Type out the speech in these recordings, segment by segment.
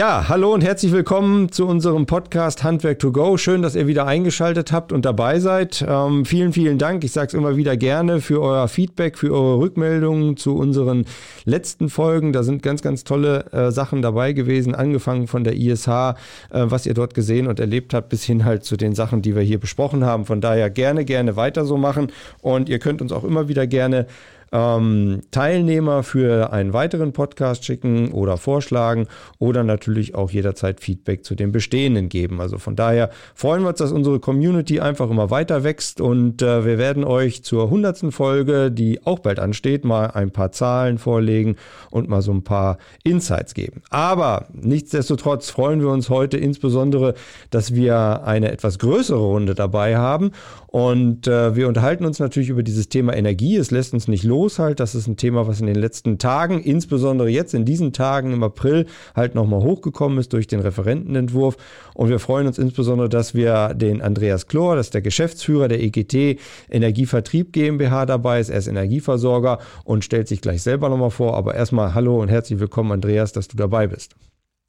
Ja, hallo und herzlich willkommen zu unserem Podcast Handwerk to Go. Schön, dass ihr wieder eingeschaltet habt und dabei seid. Ähm, vielen, vielen Dank. Ich sage es immer wieder gerne für euer Feedback, für eure Rückmeldungen zu unseren letzten Folgen. Da sind ganz, ganz tolle äh, Sachen dabei gewesen, angefangen von der ISH, äh, was ihr dort gesehen und erlebt habt, bis hin halt zu den Sachen, die wir hier besprochen haben. Von daher gerne, gerne weiter so machen. Und ihr könnt uns auch immer wieder gerne ähm, Teilnehmer für einen weiteren Podcast schicken oder vorschlagen oder natürlich auch jederzeit Feedback zu den bestehenden geben. Also von daher freuen wir uns, dass unsere Community einfach immer weiter wächst und äh, wir werden euch zur hundertsten Folge, die auch bald ansteht, mal ein paar Zahlen vorlegen und mal so ein paar Insights geben. Aber nichtsdestotrotz freuen wir uns heute insbesondere, dass wir eine etwas größere Runde dabei haben und äh, wir unterhalten uns natürlich über dieses Thema Energie. Es lässt uns nicht los halt. Das ist ein Thema, was in den letzten Tagen, insbesondere jetzt in diesen Tagen im April, halt nochmal hochgekommen ist durch den Referentenentwurf. Und wir freuen uns insbesondere, dass wir den Andreas Klor, das ist der Geschäftsführer der EGT Energievertrieb GmbH dabei ist. Er ist Energieversorger und stellt sich gleich selber nochmal vor. Aber erstmal hallo und herzlich willkommen, Andreas, dass du dabei bist.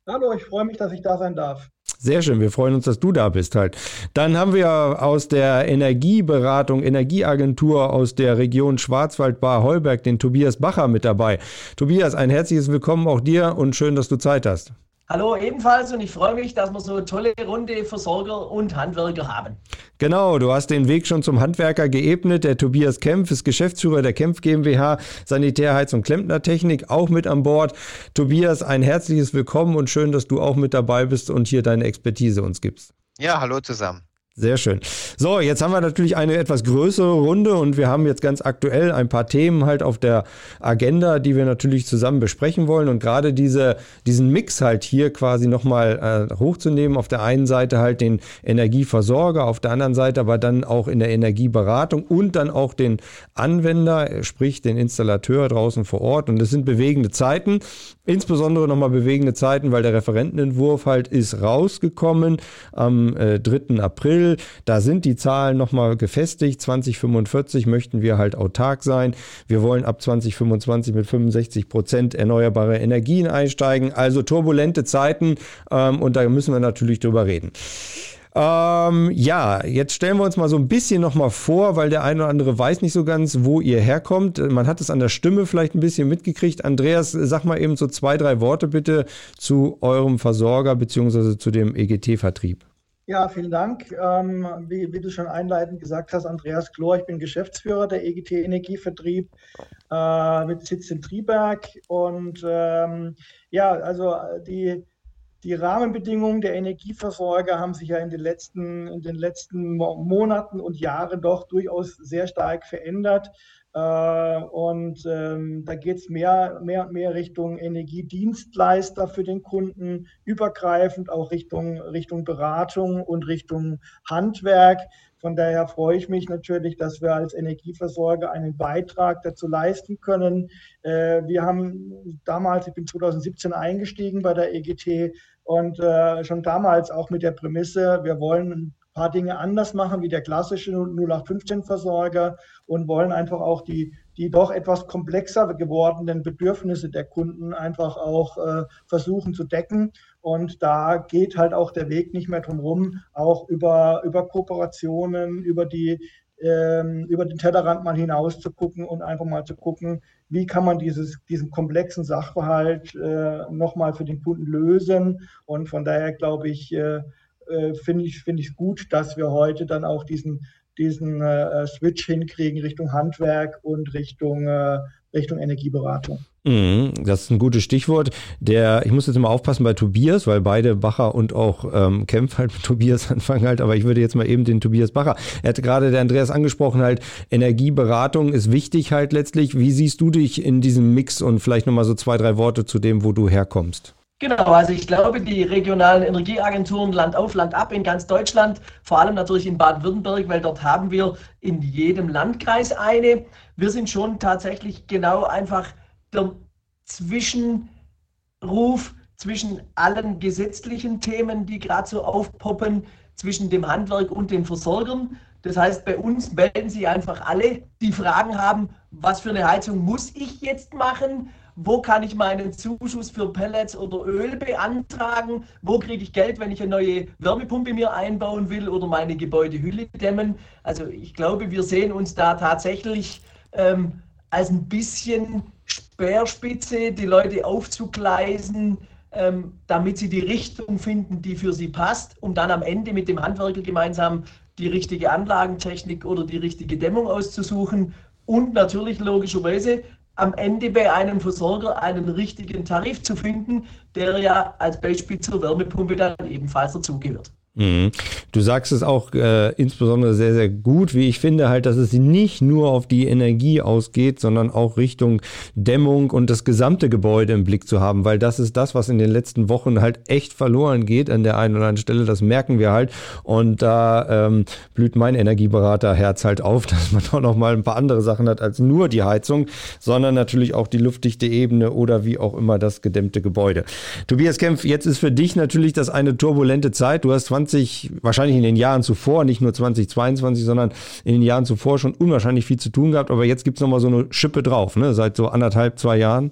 Hallo, ich freue mich, dass ich da sein darf. Sehr schön, wir freuen uns, dass du da bist halt. Dann haben wir aus der Energieberatung, Energieagentur aus der Region Schwarzwald-Bar-Heuberg den Tobias Bacher mit dabei. Tobias, ein herzliches Willkommen auch dir und schön, dass du Zeit hast. Hallo ebenfalls und ich freue mich, dass wir so eine tolle Runde Versorger und Handwerker haben. Genau, du hast den Weg schon zum Handwerker geebnet. Der Tobias Kempf ist Geschäftsführer der Kempf GmbH, Sanitärheiz- und Klempnertechnik, auch mit an Bord. Tobias, ein herzliches Willkommen und schön, dass du auch mit dabei bist und hier deine Expertise uns gibst. Ja, hallo zusammen. Sehr schön. So, jetzt haben wir natürlich eine etwas größere Runde und wir haben jetzt ganz aktuell ein paar Themen halt auf der Agenda, die wir natürlich zusammen besprechen wollen. Und gerade diese, diesen Mix halt hier quasi nochmal äh, hochzunehmen. Auf der einen Seite halt den Energieversorger, auf der anderen Seite aber dann auch in der Energieberatung und dann auch den Anwender, sprich den Installateur draußen vor Ort. Und das sind bewegende Zeiten. Insbesondere nochmal bewegende Zeiten, weil der Referentenentwurf halt ist rausgekommen am äh, 3. April. Da sind die Zahlen nochmal gefestigt. 2045 möchten wir halt autark sein. Wir wollen ab 2025 mit 65 Prozent erneuerbare Energien einsteigen. Also turbulente Zeiten ähm, und da müssen wir natürlich drüber reden. Ähm, ja, jetzt stellen wir uns mal so ein bisschen nochmal vor, weil der eine oder andere weiß nicht so ganz, wo ihr herkommt. Man hat es an der Stimme vielleicht ein bisschen mitgekriegt. Andreas, sag mal eben so zwei, drei Worte bitte zu eurem Versorger bzw. zu dem EGT-Vertrieb. Ja, vielen Dank. Ähm, wie, wie, du schon einleitend gesagt hast, Andreas Klor, ich bin Geschäftsführer der EGT Energievertrieb äh, mit Sitz in Triberg. Und ähm, ja, also die die Rahmenbedingungen der Energieversorger haben sich ja in den letzten, in den letzten Monaten und Jahren doch durchaus sehr stark verändert. Äh, und ähm, da geht es mehr, mehr und mehr Richtung Energiedienstleister für den Kunden, übergreifend auch Richtung, Richtung Beratung und Richtung Handwerk. Von daher freue ich mich natürlich, dass wir als Energieversorger einen Beitrag dazu leisten können. Äh, wir haben damals, ich bin 2017 eingestiegen bei der EGT und äh, schon damals auch mit der Prämisse, wir wollen paar Dinge anders machen wie der klassische 0815-Versorger und wollen einfach auch die, die doch etwas komplexer gewordenen Bedürfnisse der Kunden einfach auch äh, versuchen zu decken. Und da geht halt auch der Weg nicht mehr drum rum, auch über, über Kooperationen, über die ähm, über den Tellerrand mal hinaus zu gucken und einfach mal zu gucken, wie kann man dieses, diesen komplexen Sachverhalt äh, nochmal für den Kunden lösen. Und von daher glaube ich, äh, äh, finde ich finde ich gut, dass wir heute dann auch diesen diesen äh, Switch hinkriegen Richtung Handwerk und Richtung äh, Richtung Energieberatung. Mhm, das ist ein gutes Stichwort. Der, ich muss jetzt immer aufpassen bei Tobias, weil beide Bacher und auch ähm, Kempf halt mit Tobias anfangen halt, aber ich würde jetzt mal eben den Tobias Bacher. Er hat gerade der Andreas angesprochen, halt, Energieberatung ist wichtig halt letztlich. Wie siehst du dich in diesem Mix und vielleicht nochmal so zwei, drei Worte zu dem, wo du herkommst? Genau, also ich glaube, die regionalen Energieagenturen Land auf, Land ab in ganz Deutschland, vor allem natürlich in Baden-Württemberg, weil dort haben wir in jedem Landkreis eine. Wir sind schon tatsächlich genau einfach der Zwischenruf zwischen allen gesetzlichen Themen, die gerade so aufpoppen, zwischen dem Handwerk und den Versorgern. Das heißt, bei uns melden sich einfach alle, die Fragen haben, was für eine Heizung muss ich jetzt machen? Wo kann ich meinen Zuschuss für Pellets oder Öl beantragen? Wo kriege ich Geld, wenn ich eine neue Wärmepumpe mir einbauen will oder meine Gebäudehülle dämmen? Also ich glaube, wir sehen uns da tatsächlich ähm, als ein bisschen Speerspitze, die Leute aufzugleisen, ähm, damit sie die Richtung finden, die für sie passt, um dann am Ende mit dem Handwerker gemeinsam die richtige Anlagentechnik oder die richtige Dämmung auszusuchen und natürlich logischerweise am Ende bei einem Versorger einen richtigen Tarif zu finden, der ja als Beispiel zur Wärmepumpe dann ebenfalls dazugehört. Mhm. Du sagst es auch äh, insbesondere sehr, sehr gut, wie ich finde, halt, dass es nicht nur auf die Energie ausgeht, sondern auch Richtung Dämmung und das gesamte Gebäude im Blick zu haben, weil das ist das, was in den letzten Wochen halt echt verloren geht an der einen oder anderen Stelle. Das merken wir halt. Und da ähm, blüht mein Energieberaterherz halt auf, dass man doch noch mal ein paar andere Sachen hat als nur die Heizung, sondern natürlich auch die luftdichte Ebene oder wie auch immer das gedämmte Gebäude. Tobias Kempf, jetzt ist für dich natürlich das eine turbulente Zeit. Du hast 20 20, wahrscheinlich in den Jahren zuvor, nicht nur 2022, sondern in den Jahren zuvor schon unwahrscheinlich viel zu tun gehabt. Aber jetzt gibt es nochmal so eine Schippe drauf, ne? seit so anderthalb, zwei Jahren.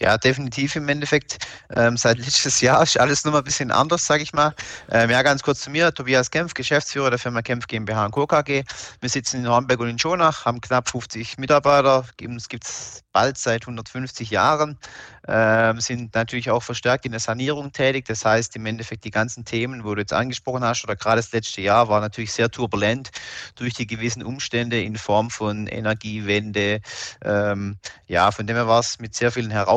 Ja, definitiv im Endeffekt. Ähm, seit letztes Jahr ist alles noch mal ein bisschen anders, sage ich mal. Ähm, ja, ganz kurz zu mir. Tobias Kempf, Geschäftsführer der Firma Kempf GmbH und Co. KG. Wir sitzen in Hornberg und in Schonach, haben knapp 50 Mitarbeiter. Uns gibt es bald seit 150 Jahren. Ähm, sind natürlich auch verstärkt in der Sanierung tätig. Das heißt, im Endeffekt die ganzen Themen, wo du jetzt angesprochen hast, oder gerade das letzte Jahr war natürlich sehr turbulent durch die gewissen Umstände in Form von Energiewende. Ähm, ja, von dem her war es mit sehr vielen Herausforderungen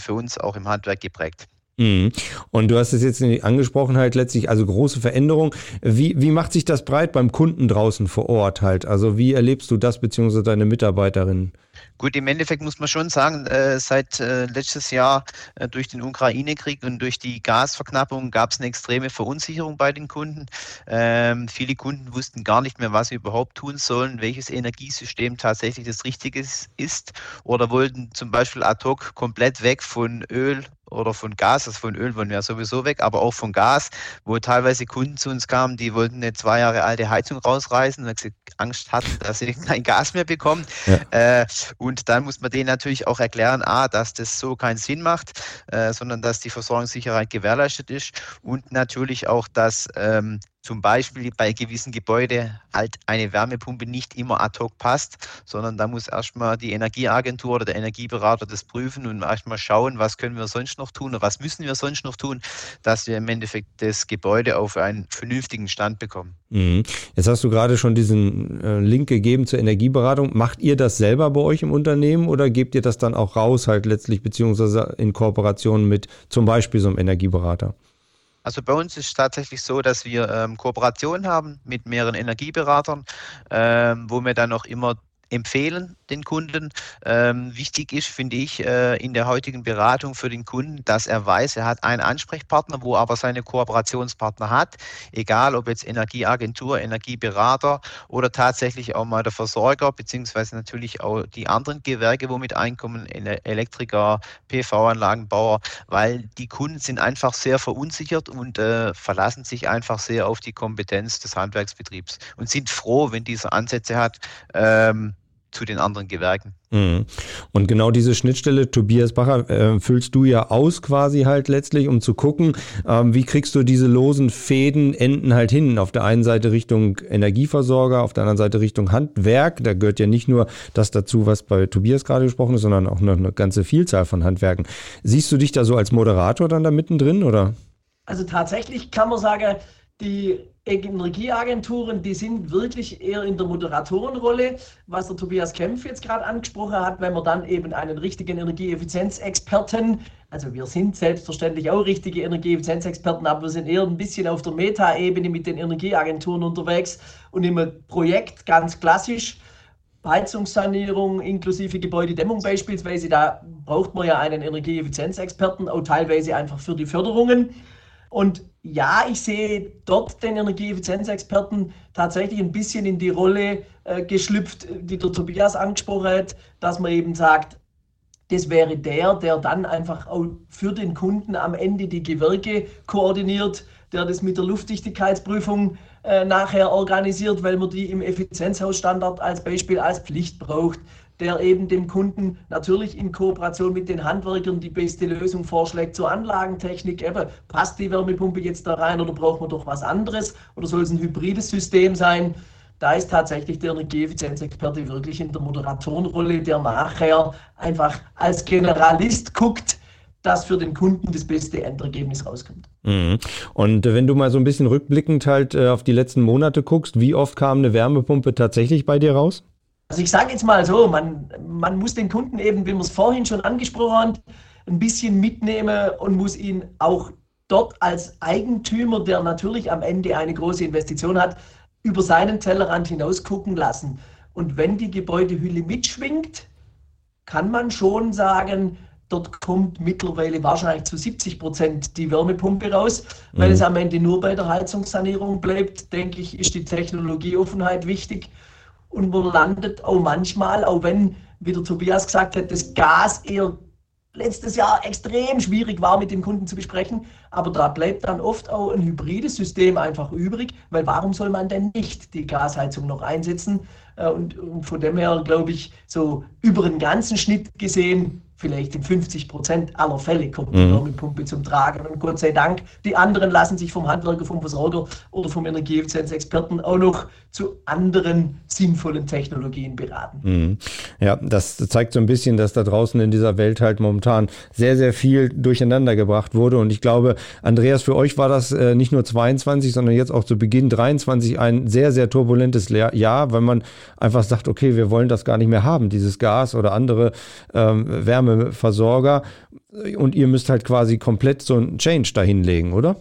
für uns auch im Handwerk geprägt. Mhm. Und du hast es jetzt angesprochen, halt letztlich, also große Veränderung. Wie, wie macht sich das breit beim Kunden draußen vor Ort halt? Also wie erlebst du das beziehungsweise deine Mitarbeiterinnen? Gut, im Endeffekt muss man schon sagen, äh, seit äh, letztes Jahr äh, durch den Ukraine-Krieg und durch die Gasverknappung gab es eine extreme Verunsicherung bei den Kunden. Ähm, viele Kunden wussten gar nicht mehr, was sie überhaupt tun sollen, welches Energiesystem tatsächlich das Richtige ist oder wollten zum Beispiel ad hoc komplett weg von Öl oder von Gas, also von Öl wollen wir sowieso weg, aber auch von Gas, wo teilweise Kunden zu uns kamen, die wollten eine zwei Jahre alte Heizung rausreißen, weil sie Angst hatten, dass sie kein Gas mehr bekommen. Ja. Äh, und dann muss man denen natürlich auch erklären, a, dass das so keinen Sinn macht, äh, sondern dass die Versorgungssicherheit gewährleistet ist und natürlich auch, dass ähm, zum Beispiel bei gewissen Gebäuden halt eine Wärmepumpe nicht immer ad hoc passt, sondern da muss erstmal die Energieagentur oder der Energieberater das prüfen und erstmal schauen, was können wir sonst noch tun oder was müssen wir sonst noch tun, dass wir im Endeffekt das Gebäude auf einen vernünftigen Stand bekommen. Mhm. Jetzt hast du gerade schon diesen äh, Link gegeben zur Energieberatung. Macht ihr das selber bei euch im Unternehmen oder gebt ihr das dann auch raus halt letztlich beziehungsweise in Kooperation mit zum Beispiel so einem Energieberater? Also bei uns ist es tatsächlich so, dass wir ähm, Kooperationen haben mit mehreren Energieberatern, ähm, wo wir dann auch immer empfehlen den Kunden. Ähm, wichtig ist, finde ich, äh, in der heutigen Beratung für den Kunden, dass er weiß, er hat einen Ansprechpartner, wo aber seine Kooperationspartner hat, egal ob jetzt Energieagentur, Energieberater oder tatsächlich auch mal der Versorger, beziehungsweise natürlich auch die anderen Gewerke, wo mit einkommen, Elektriker, PV-Anlagenbauer, weil die Kunden sind einfach sehr verunsichert und äh, verlassen sich einfach sehr auf die Kompetenz des Handwerksbetriebs und sind froh, wenn dieser Ansätze hat, ähm, zu den anderen Gewerken. Mhm. Und genau diese Schnittstelle, Tobias Bacher, äh, füllst du ja aus quasi halt letztlich, um zu gucken, ähm, wie kriegst du diese losen Fäden, enden halt hin. Auf der einen Seite Richtung Energieversorger, auf der anderen Seite Richtung Handwerk. Da gehört ja nicht nur das dazu, was bei Tobias gerade gesprochen ist, sondern auch noch eine ganze Vielzahl von Handwerken. Siehst du dich da so als Moderator dann da mittendrin, oder? Also tatsächlich kann man sagen, die Energieagenturen, die sind wirklich eher in der Moderatorenrolle, was der Tobias Kempf jetzt gerade angesprochen hat, wenn man dann eben einen richtigen Energieeffizienzexperten, also wir sind selbstverständlich auch richtige Energieeffizienzexperten, aber wir sind eher ein bisschen auf der Meta-Ebene mit den Energieagenturen unterwegs und im Projekt ganz klassisch. Heizungssanierung inklusive Gebäudedämmung beispielsweise, da braucht man ja einen Energieeffizienzexperten, auch teilweise einfach für die Förderungen. Und ja, ich sehe dort den Energieeffizienzexperten tatsächlich ein bisschen in die Rolle äh, geschlüpft, die der Tobias angesprochen hat, dass man eben sagt, das wäre der, der dann einfach auch für den Kunden am Ende die Gewerke koordiniert, der das mit der Luftdichtigkeitsprüfung äh, nachher organisiert, weil man die im Effizienzhausstandard als Beispiel als Pflicht braucht der eben dem Kunden natürlich in Kooperation mit den Handwerkern die beste Lösung vorschlägt zur Anlagentechnik. Eben, passt die Wärmepumpe jetzt da rein oder braucht man doch was anderes oder soll es ein hybrides System sein? Da ist tatsächlich der Energieeffizienzexperte wirklich in der Moderatorenrolle, der nachher einfach als Generalist guckt, dass für den Kunden das beste Endergebnis rauskommt. Mhm. Und wenn du mal so ein bisschen rückblickend halt äh, auf die letzten Monate guckst, wie oft kam eine Wärmepumpe tatsächlich bei dir raus? Also ich sage jetzt mal so, man, man muss den Kunden eben, wie wir es vorhin schon angesprochen haben, ein bisschen mitnehmen und muss ihn auch dort als Eigentümer, der natürlich am Ende eine große Investition hat, über seinen Tellerrand hinaus gucken lassen. Und wenn die Gebäudehülle mitschwingt, kann man schon sagen, dort kommt mittlerweile wahrscheinlich zu 70 Prozent die Wärmepumpe raus. Mhm. Wenn es am Ende nur bei der Heizungssanierung bleibt, denke ich, ist die Technologieoffenheit wichtig und man landet auch manchmal, auch wenn, wie der Tobias gesagt hat, das Gas eher letztes Jahr extrem schwierig war, mit dem Kunden zu besprechen. Aber da bleibt dann oft auch ein hybrides System einfach übrig, weil warum soll man denn nicht die Gasheizung noch einsetzen? Äh, und, und von dem her glaube ich, so über den ganzen Schnitt gesehen, vielleicht in 50 Prozent aller Fälle kommt die mhm. Wärmepumpe zum Tragen. Und Gott sei Dank, die anderen lassen sich vom Handwerker, vom Versorger oder vom Energieeffizienzexperten auch noch zu anderen sinnvollen Technologien beraten. Mhm. Ja, das zeigt so ein bisschen, dass da draußen in dieser Welt halt momentan sehr, sehr viel durcheinander gebracht wurde. Und ich glaube, Andreas, für euch war das äh, nicht nur 22, sondern jetzt auch zu Beginn 23 ein sehr, sehr turbulentes Jahr, weil man einfach sagt, okay, wir wollen das gar nicht mehr haben, dieses Gas oder andere ähm, Wärme Wärmeversorger und ihr müsst halt quasi komplett so einen Change dahinlegen, oder?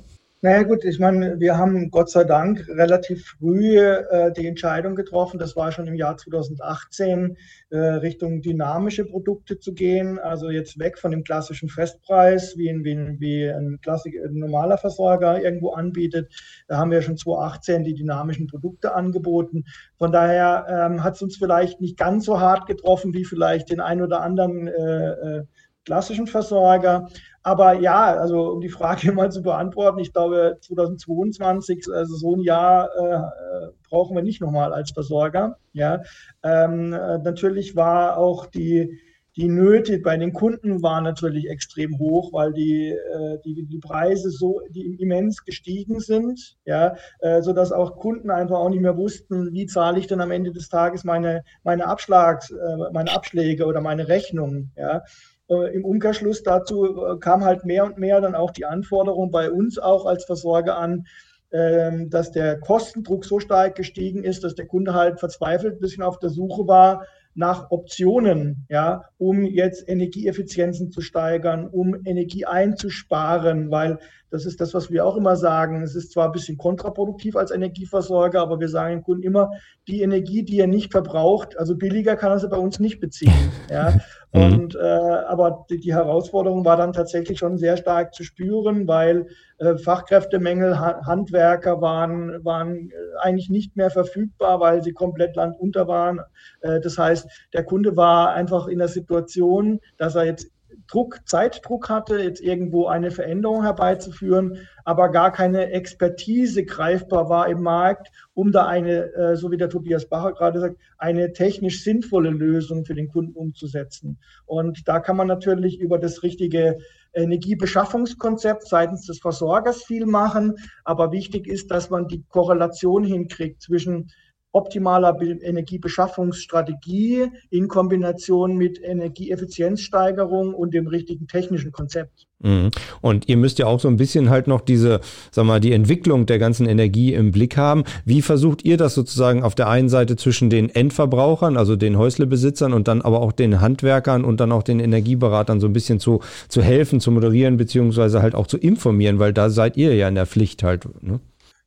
Naja gut, ich meine, wir haben Gott sei Dank relativ früh äh, die Entscheidung getroffen, das war schon im Jahr 2018, äh, Richtung dynamische Produkte zu gehen, also jetzt weg von dem klassischen Festpreis, wie, wie, wie ein, Klassik, ein normaler Versorger irgendwo anbietet. Da haben wir schon 2018 die dynamischen Produkte angeboten. Von daher ähm, hat es uns vielleicht nicht ganz so hart getroffen wie vielleicht den ein oder anderen äh, äh klassischen Versorger. Aber ja, also um die Frage mal zu beantworten, ich glaube 2022, also so ein Jahr äh, brauchen wir nicht nochmal als Versorger. Ja, ähm, natürlich war auch die die Nöte bei den Kunden waren natürlich extrem hoch, weil die, äh, die, die Preise so die immens gestiegen sind, ja, äh, sodass auch Kunden einfach auch nicht mehr wussten, wie zahle ich denn am Ende des Tages meine, meine Abschlags, äh, meine Abschläge oder meine Rechnungen, ja. Äh, Im Umkehrschluss dazu äh, kam halt mehr und mehr dann auch die Anforderung bei uns auch als Versorger an, ähm, dass der Kostendruck so stark gestiegen ist, dass der Kunde halt verzweifelt ein bisschen auf der Suche war nach Optionen, ja, um jetzt Energieeffizienzen zu steigern, um Energie einzusparen, weil das ist das, was wir auch immer sagen. Es ist zwar ein bisschen kontraproduktiv als Energieversorger, aber wir sagen dem Kunden immer, die Energie, die er nicht verbraucht, also billiger kann er sie bei uns nicht beziehen. Ja? Mhm. Und, äh, aber die, die, Herausforderung war dann tatsächlich schon sehr stark zu spüren, weil äh, Fachkräftemängel, ha Handwerker waren, waren eigentlich nicht mehr verfügbar, weil sie komplett landunter waren. Äh, das heißt, der Kunde war einfach in der Situation, dass er jetzt Druck, Zeitdruck hatte, jetzt irgendwo eine Veränderung herbeizuführen, aber gar keine Expertise greifbar war im Markt, um da eine, äh, so wie der Tobias Bacher gerade sagt, eine technisch sinnvolle Lösung für den Kunden umzusetzen. Und da kann man natürlich über das richtige Energiebeschaffungskonzept seitens des Versorgers viel machen, aber wichtig ist, dass man die Korrelation hinkriegt zwischen optimaler Energiebeschaffungsstrategie in Kombination mit Energieeffizienzsteigerung und dem richtigen technischen Konzept. Mhm. Und ihr müsst ja auch so ein bisschen halt noch diese, sag mal, die Entwicklung der ganzen Energie im Blick haben. Wie versucht ihr das sozusagen auf der einen Seite zwischen den Endverbrauchern, also den Häuslebesitzern und dann aber auch den Handwerkern und dann auch den Energieberatern so ein bisschen zu, zu helfen, zu moderieren, beziehungsweise halt auch zu informieren, weil da seid ihr ja in der Pflicht halt. Ne?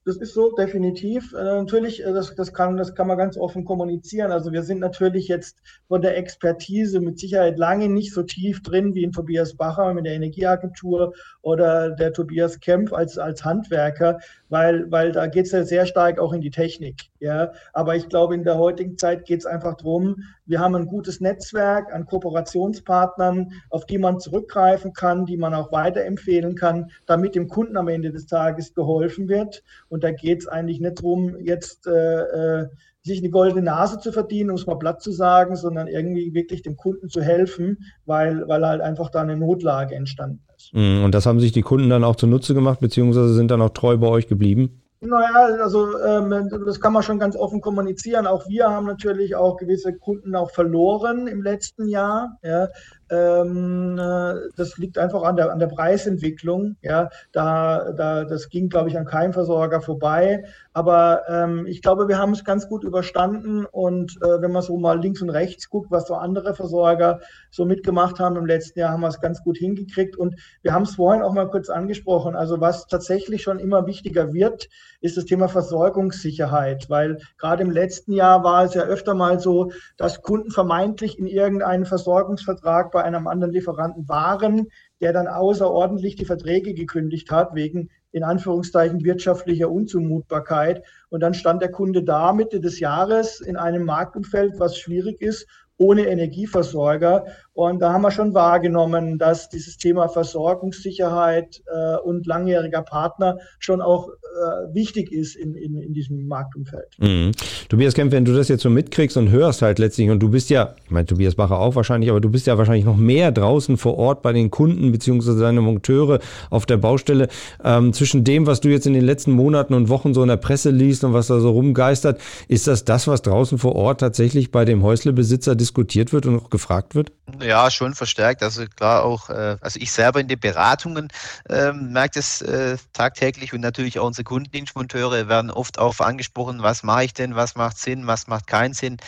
Das ist so, definitiv. Äh, natürlich, äh, das, das, kann, das kann man ganz offen kommunizieren. Also wir sind natürlich jetzt von der Expertise mit Sicherheit lange nicht so tief drin wie in Tobias Bacher mit der Energieagentur oder der Tobias Kempf als, als Handwerker, weil, weil da geht es ja sehr stark auch in die Technik. Ja? Aber ich glaube, in der heutigen Zeit geht es einfach darum, wir haben ein gutes Netzwerk an Kooperationspartnern, auf die man zurückgreifen kann, die man auch weiterempfehlen kann, damit dem Kunden am Ende des Tages geholfen wird. Und Und da geht es eigentlich nicht darum, jetzt äh, äh, sich eine goldene Nase zu verdienen, um es mal platt zu sagen, sondern irgendwie wirklich dem Kunden zu helfen, weil, weil halt einfach da eine Notlage entstanden ist. Mhm, und das haben sich die Kunden dann auch zunutze gemacht, beziehungsweise sind dann auch treu bei euch geblieben? Naja, also ähm, das kann man schon ganz offen kommunizieren. Auch wir haben natürlich auch gewisse Kunden auch verloren im letzten Jahr. Ja. Ähm, äh, das liegt einfach an der, an der Preisentwicklung. Ja. Da, da, das ging, glaube ich, an keinem Versorger vorbei. Aber ähm, ich glaube, wir haben es ganz gut überstanden. Und äh, wenn man so mal links und rechts guckt, was so andere Versorger so mitgemacht haben im letzten Jahr, haben wir es ganz gut hingekriegt. Und wir haben es vorhin auch mal kurz angesprochen. Also was tatsächlich schon immer wichtiger wird, ist das Thema Versorgungssicherheit, weil gerade im letzten Jahr war es ja öfter mal so, dass Kunden vermeintlich in irgendeinen Versorgungsvertrag bei einem anderen Lieferanten waren, der dann außerordentlich die Verträge gekündigt hat wegen in Anführungszeichen wirtschaftlicher Unzumutbarkeit. Und dann stand der Kunde da Mitte des Jahres in einem Marktumfeld, was schwierig ist ohne Energieversorger. Und da haben wir schon wahrgenommen, dass dieses Thema Versorgungssicherheit äh, und langjähriger Partner schon auch äh, wichtig ist in, in, in diesem Marktumfeld. Mhm. Tobias Kempf, wenn du das jetzt so mitkriegst und hörst halt letztlich, und du bist ja, ich meine, Tobias Bacher auch wahrscheinlich, aber du bist ja wahrscheinlich noch mehr draußen vor Ort bei den Kunden beziehungsweise deine Monteure auf der Baustelle. Ähm, zwischen dem, was du jetzt in den letzten Monaten und Wochen so in der Presse liest und was da so rumgeistert, ist das das, was draußen vor Ort tatsächlich bei dem Häuslebesitzer diskutiert diskutiert wird und auch gefragt wird? Ja, schon verstärkt. Also klar auch, äh, also ich selber in den Beratungen äh, merke das äh, tagtäglich und natürlich auch unsere Kundendienstmonteure werden oft auch angesprochen, was mache ich denn, was macht Sinn, was macht keinen Sinn.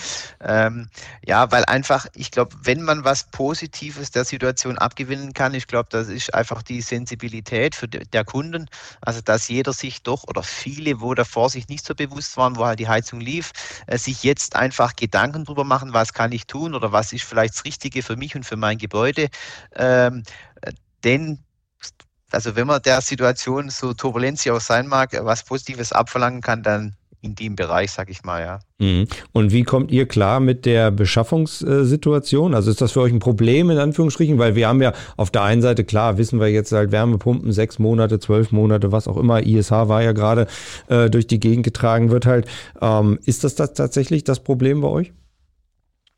Ähm, ja, weil einfach, ich glaube, wenn man was Positives der Situation abgewinnen kann, ich glaube, das ist einfach die Sensibilität für der Kunden. Also dass jeder sich doch oder viele, wo davor sich nicht so bewusst waren, wo halt die Heizung lief, äh, sich jetzt einfach Gedanken drüber machen, was kann ich tun oder was ist vielleicht das Richtige für mich und für mein Gebäude. Ähm, denn also wenn man der Situation so turbulent sie auch sein mag, was Positives abverlangen kann, dann in dem Bereich, sag ich mal, ja. Mhm. Und wie kommt ihr klar mit der Beschaffungssituation? Also ist das für euch ein Problem in Anführungsstrichen? Weil wir haben ja auf der einen Seite, klar, wissen wir jetzt halt Wärmepumpen, sechs Monate, zwölf Monate, was auch immer. ISH war ja gerade äh, durch die Gegend getragen wird halt. Ähm, ist das, das tatsächlich das Problem bei euch?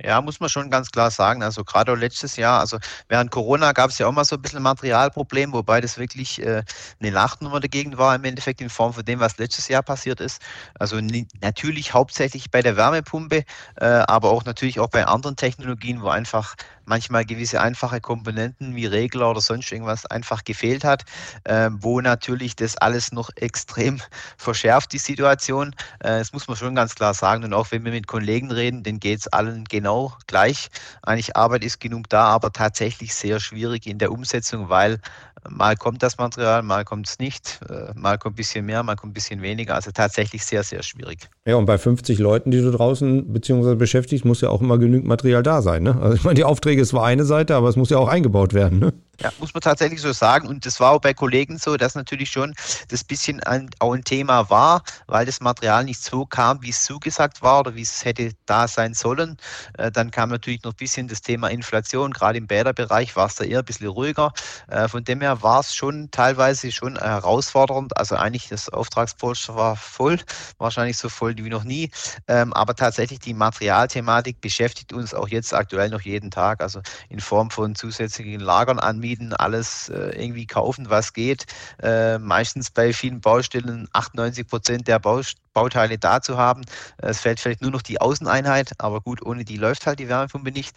Ja, muss man schon ganz klar sagen. Also gerade letztes Jahr, also während Corona gab es ja auch mal so ein bisschen Materialproblem, wobei das wirklich äh, eine Lachnummer dagegen war im Endeffekt in Form von dem, was letztes Jahr passiert ist. Also natürlich hauptsächlich bei der Wärmepumpe, äh, aber auch natürlich auch bei anderen Technologien, wo einfach manchmal gewisse einfache Komponenten wie Regler oder sonst irgendwas einfach gefehlt hat, äh, wo natürlich das alles noch extrem verschärft, die Situation. Äh, das muss man schon ganz klar sagen. Und auch wenn wir mit Kollegen reden, denen geht es allen genau gleich. Eigentlich Arbeit ist genug da, aber tatsächlich sehr schwierig in der Umsetzung, weil Mal kommt das Material, mal kommt es nicht, äh, mal kommt ein bisschen mehr, mal kommt ein bisschen weniger. Also tatsächlich sehr, sehr schwierig. Ja, und bei 50 Leuten, die du draußen beziehungsweise beschäftigst, muss ja auch immer genügend Material da sein. Ne? Also ich meine, die Aufträge ist zwar eine Seite, aber es muss ja auch eingebaut werden. Ne? Ja, muss man tatsächlich so sagen. Und das war auch bei Kollegen so, dass natürlich schon das bisschen ein, auch ein Thema war, weil das Material nicht so kam, wie es zugesagt war oder wie es hätte da sein sollen. Äh, dann kam natürlich noch ein bisschen das Thema Inflation. Gerade im Bäderbereich war es da eher ein bisschen ruhiger. Äh, von dem her war es schon teilweise schon herausfordernd. Also eigentlich das Auftragspolster war voll, wahrscheinlich so voll wie noch nie. Ähm, aber tatsächlich die Materialthematik beschäftigt uns auch jetzt aktuell noch jeden Tag. Also in Form von zusätzlichen Lagern an anmieten, alles äh, irgendwie kaufen, was geht. Äh, meistens bei vielen Baustellen 98 Prozent der Baust Bauteile da zu haben. Es fällt vielleicht nur noch die Außeneinheit, aber gut, ohne die läuft halt die Wärmepumpe nicht.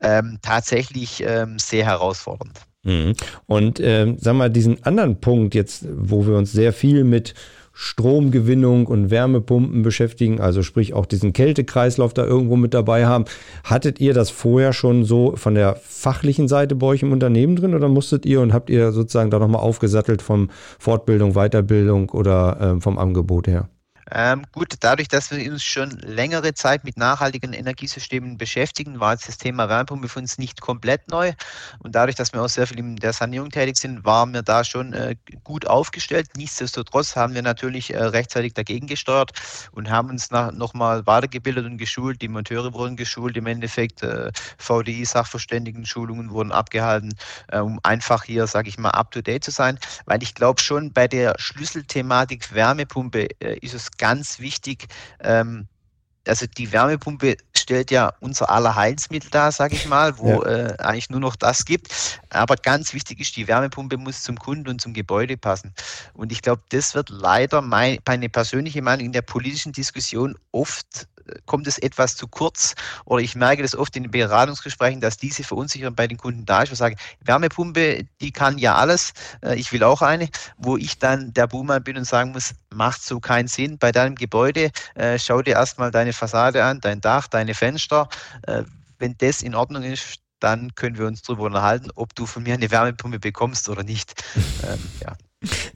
Ähm, tatsächlich ähm, sehr herausfordernd. Mhm. Und ähm, sag mal, diesen anderen Punkt jetzt, wo wir uns sehr viel mit Stromgewinnung und Wärmepumpen beschäftigen, also sprich auch diesen Kältekreislauf da irgendwo mit dabei haben. Hattet ihr das vorher schon so von der fachlichen Seite bei euch im Unternehmen drin oder musstet ihr und habt ihr sozusagen da nochmal aufgesattelt vom Fortbildung, Weiterbildung oder äh, vom Angebot her? Ähm, gut, dadurch, dass wir uns schon längere Zeit mit nachhaltigen Energiesystemen beschäftigen, war jetzt das Thema Wärmepumpe für uns nicht komplett neu. Und dadurch, dass wir auch sehr viel in der Sanierung tätig sind, waren wir da schon äh, gut aufgestellt. Nichtsdestotrotz haben wir natürlich äh, rechtzeitig dagegen gesteuert und haben uns nochmal weitergebildet und geschult. Die Monteure wurden geschult im Endeffekt. Äh, VDI-Sachverständigen-Schulungen wurden abgehalten, äh, um einfach hier, sage ich mal, up-to-date zu sein. Weil ich glaube schon, bei der Schlüsselthematik Wärmepumpe äh, ist es ganz wichtig, ähm, also die Wärmepumpe stellt ja unser aller Heilsmittel dar, sage ich mal, wo ja. äh, eigentlich nur noch das gibt. Aber ganz wichtig ist, die Wärmepumpe muss zum Kunden und zum Gebäude passen. Und ich glaube, das wird leider mein, meine persönliche Meinung in der politischen Diskussion oft kommt es etwas zu kurz oder ich merke das oft in den Beratungsgesprächen, dass diese Verunsicherung bei den Kunden da ist. Wir sagen, Wärmepumpe, die kann ja alles, äh, ich will auch eine, wo ich dann der Boomer bin und sagen muss, macht so keinen Sinn. Bei deinem Gebäude äh, schau dir erstmal deine Fassade an, dein Dach, deine Fenster. Äh, wenn das in Ordnung ist, dann können wir uns darüber unterhalten, ob du von mir eine Wärmepumpe bekommst oder nicht. Ähm, ja.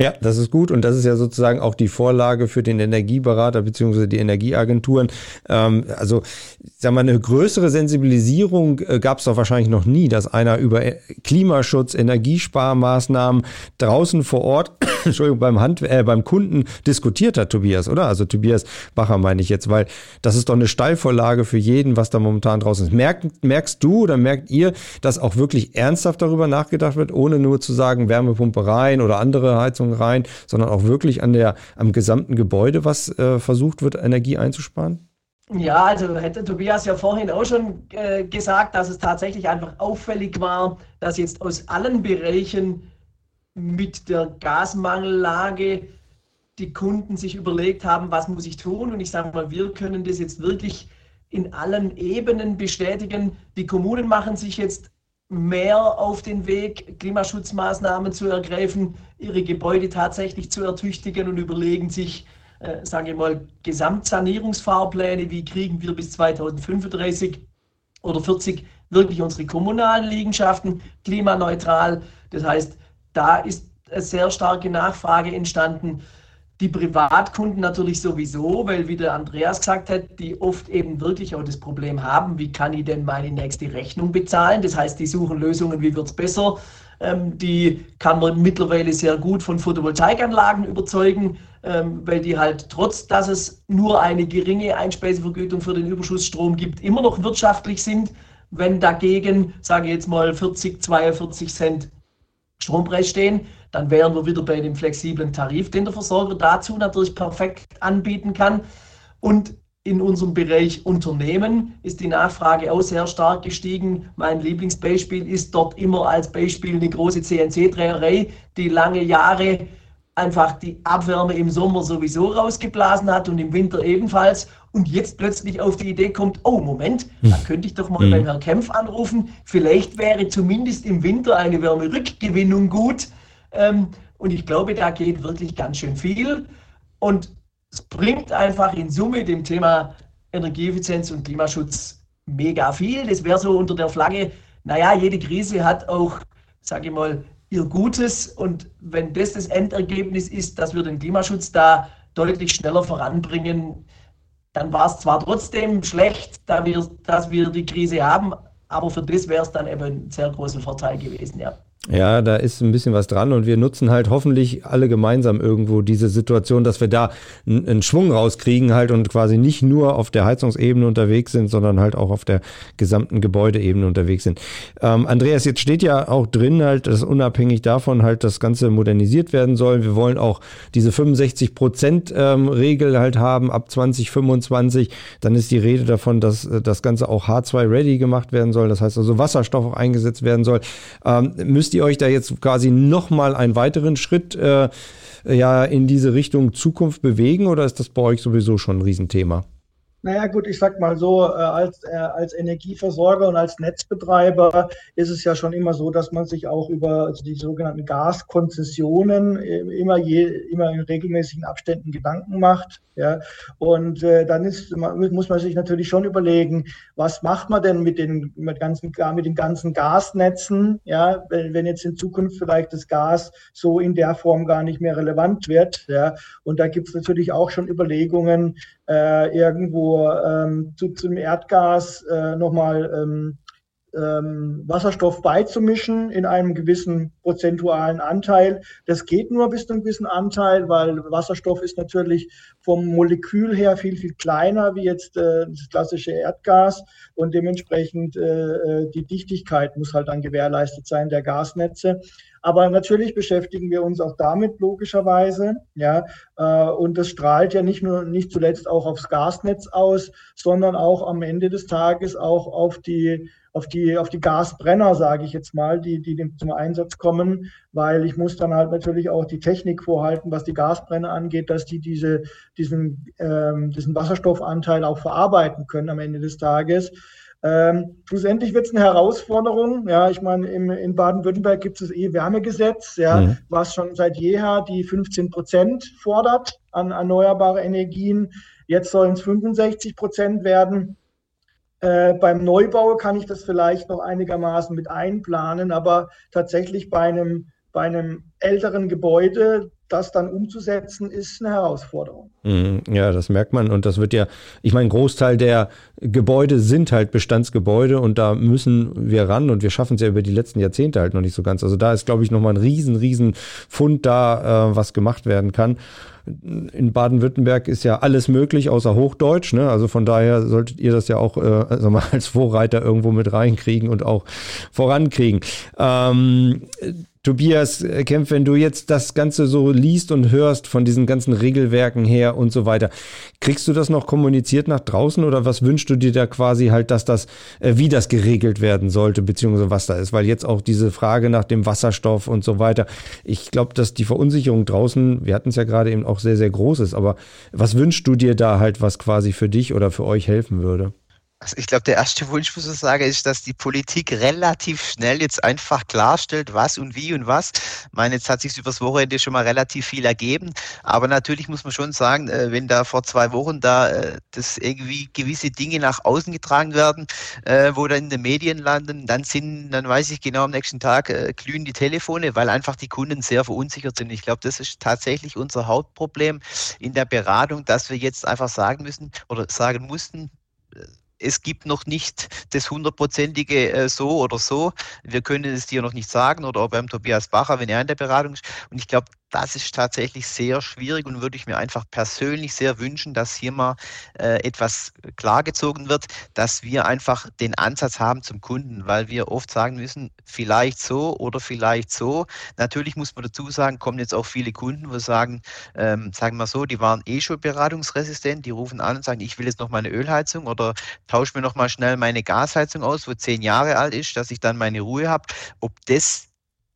Ja, das ist gut und das ist ja sozusagen auch die Vorlage für den Energieberater beziehungsweise die Energieagenturen. Ähm, also, sagen wir, eine größere Sensibilisierung äh, gab es doch wahrscheinlich noch nie, dass einer über äh, Klimaschutz, Energiesparmaßnahmen draußen vor Ort, Entschuldigung, beim, Hand, äh, beim Kunden diskutiert hat, Tobias, oder? Also Tobias Bacher meine ich jetzt, weil das ist doch eine Steilvorlage für jeden, was da momentan draußen ist. Merk, merkst du oder merkt ihr, dass auch wirklich ernsthaft darüber nachgedacht wird, ohne nur zu sagen, Wärmepumpe rein oder andere Heizung rein, sondern auch wirklich an der, am gesamten Gebäude, was äh, versucht wird, Energie einzusparen? Ja, also hätte Tobias ja vorhin auch schon äh, gesagt, dass es tatsächlich einfach auffällig war, dass jetzt aus allen Bereichen mit der Gasmangellage die Kunden sich überlegt haben, was muss ich tun? Und ich sage mal, wir können das jetzt wirklich in allen Ebenen bestätigen. Die Kommunen machen sich jetzt mehr auf den Weg, Klimaschutzmaßnahmen zu ergreifen, ihre Gebäude tatsächlich zu ertüchtigen und überlegen sich, äh, sage ich mal, Gesamtsanierungsfahrpläne, wie kriegen wir bis 2035 oder 40 wirklich unsere kommunalen Liegenschaften klimaneutral. Das heißt, da ist eine sehr starke Nachfrage entstanden. Die Privatkunden natürlich sowieso, weil wie der Andreas gesagt hat, die oft eben wirklich auch das Problem haben, wie kann ich denn meine nächste Rechnung bezahlen? Das heißt, die suchen Lösungen, wie wird es besser? Ähm, die kann man mittlerweile sehr gut von Photovoltaikanlagen überzeugen, ähm, weil die halt trotz, dass es nur eine geringe Einspeisevergütung für den Überschussstrom gibt, immer noch wirtschaftlich sind. Wenn dagegen, sage ich jetzt mal, 40, 42 Cent Strompreis stehen, dann wären wir wieder bei dem flexiblen Tarif, den der Versorger dazu natürlich perfekt anbieten kann. Und in unserem Bereich Unternehmen ist die Nachfrage auch sehr stark gestiegen. Mein Lieblingsbeispiel ist dort immer als Beispiel eine große CNC-Dreherei, die lange Jahre einfach die Abwärme im Sommer sowieso rausgeblasen hat und im Winter ebenfalls und jetzt plötzlich auf die Idee kommt, oh Moment, da hm. könnte ich doch mal mhm. beim Herrn Kempf anrufen, vielleicht wäre zumindest im Winter eine Wärmerückgewinnung gut. Ähm, und ich glaube, da geht wirklich ganz schön viel. Und es bringt einfach in Summe dem Thema Energieeffizienz und Klimaschutz mega viel. Das wäre so unter der Flagge, naja, jede Krise hat auch, sage ich mal, ihr Gutes. Und wenn das das Endergebnis ist, dass wir den Klimaschutz da deutlich schneller voranbringen, dann war es zwar trotzdem schlecht, da wir, dass wir die Krise haben, aber für das wäre es dann eben ein sehr großer Vorteil gewesen, ja. Ja, da ist ein bisschen was dran und wir nutzen halt hoffentlich alle gemeinsam irgendwo diese Situation, dass wir da einen Schwung rauskriegen halt und quasi nicht nur auf der Heizungsebene unterwegs sind, sondern halt auch auf der gesamten Gebäudeebene unterwegs sind. Ähm, Andreas, jetzt steht ja auch drin halt, dass unabhängig davon halt das Ganze modernisiert werden soll. Wir wollen auch diese 65 Prozent ähm, Regel halt haben ab 2025. Dann ist die Rede davon, dass äh, das Ganze auch H2 ready gemacht werden soll. Das heißt also Wasserstoff auch eingesetzt werden soll. Ähm, müsst müsst ihr euch da jetzt quasi nochmal einen weiteren Schritt äh, ja, in diese Richtung Zukunft bewegen oder ist das bei euch sowieso schon ein Riesenthema? Naja gut, ich sag mal so, äh, als, äh, als Energieversorger und als Netzbetreiber ist es ja schon immer so, dass man sich auch über also die sogenannten Gaskonzessionen äh, immer, je, immer in regelmäßigen Abständen Gedanken macht. Ja? Und äh, dann ist, muss man sich natürlich schon überlegen, was macht man denn mit den, mit ganzen, mit den ganzen Gasnetzen, ja? wenn, wenn jetzt in Zukunft vielleicht das Gas so in der Form gar nicht mehr relevant wird. Ja? Und da gibt es natürlich auch schon Überlegungen, äh, irgendwo ähm, zu, zum Erdgas äh, nochmal ähm, ähm, Wasserstoff beizumischen in einem gewissen prozentualen Anteil. Das geht nur bis zu einem gewissen Anteil, weil Wasserstoff ist natürlich vom Molekül her viel, viel kleiner wie jetzt äh, das klassische Erdgas und dementsprechend äh, äh die Dichtigkeit muss halt dann gewährleistet sein der Gasnetze. Aber natürlich beschäftigen wir uns auch damit logischerweise, ja. Äh, und das strahlt ja nicht nur, nicht zuletzt auch aufs Gasnetz aus, sondern auch am Ende des Tages auch auf die auf die, auf die Gasbrenner, sage ich jetzt mal, die, die zum Einsatz kommen, weil ich muss dann halt natürlich auch die Technik vorhalten, was die Gasbrenner angeht, dass die diese, diesen, ähm, diesen Wasserstoffanteil auch verarbeiten können am Ende des Tages. Ähm, schlussendlich wird es eine Herausforderung. Ja, ich meine, im, in Baden-Württemberg gibt es das E-Wärmegesetz, ja, mhm. was schon seit jeher die 15 Prozent fordert an erneuerbare Energien. Jetzt sollen es 65 Prozent werden. Äh, beim Neubau kann ich das vielleicht noch einigermaßen mit einplanen, aber tatsächlich bei einem, bei einem älteren Gebäude, das dann umzusetzen, ist eine Herausforderung. Mhm. Ja, das merkt man. Und das wird ja, ich meine, Großteil der Gebäude sind halt Bestandsgebäude und da müssen wir ran und wir schaffen es ja über die letzten Jahrzehnte halt noch nicht so ganz. Also da ist, glaube ich, nochmal ein riesen, riesen Fund da, äh, was gemacht werden kann. In Baden-Württemberg ist ja alles möglich, außer Hochdeutsch. Ne? Also von daher solltet ihr das ja auch äh, mal, als Vorreiter irgendwo mit reinkriegen und auch vorankriegen. Ähm, Tobias äh, Kempf, wenn du jetzt das Ganze so liest und hörst von diesen ganzen Regelwerken her und so weiter, kriegst du das noch kommuniziert nach draußen oder was wünschst du dir da quasi halt, dass das, äh, wie das geregelt werden sollte, beziehungsweise was da ist? Weil jetzt auch diese Frage nach dem Wasserstoff und so weiter, ich glaube, dass die Verunsicherung draußen, wir hatten es ja gerade eben auch sehr, sehr groß ist, aber was wünschst du dir da halt, was quasi für dich oder für euch helfen würde? Also ich glaube, der erste Wunsch, muss ich sagen, ist, dass die Politik relativ schnell jetzt einfach klarstellt, was und wie und was. Ich meine, jetzt hat sich übers Wochenende schon mal relativ viel ergeben. Aber natürlich muss man schon sagen, äh, wenn da vor zwei Wochen da äh, das irgendwie gewisse Dinge nach außen getragen werden, äh, wo dann in den Medien landen, dann sind, dann weiß ich genau, am nächsten Tag glühen die Telefone, weil einfach die Kunden sehr verunsichert sind. Ich glaube, das ist tatsächlich unser Hauptproblem in der Beratung, dass wir jetzt einfach sagen müssen oder sagen mussten, es gibt noch nicht das hundertprozentige äh, so oder so. Wir können es dir noch nicht sagen oder auch beim Tobias Bacher, wenn er in der Beratung ist. Und ich glaube, das ist tatsächlich sehr schwierig und würde ich mir einfach persönlich sehr wünschen, dass hier mal äh, etwas klargezogen wird, dass wir einfach den Ansatz haben zum Kunden, weil wir oft sagen müssen, vielleicht so oder vielleicht so. Natürlich muss man dazu sagen, kommen jetzt auch viele Kunden, wo sagen, ähm, sagen wir so, die waren eh schon beratungsresistent, die rufen an und sagen, ich will jetzt noch meine Ölheizung oder tausche mir noch mal schnell meine Gasheizung aus, wo zehn Jahre alt ist, dass ich dann meine Ruhe habe. Ob das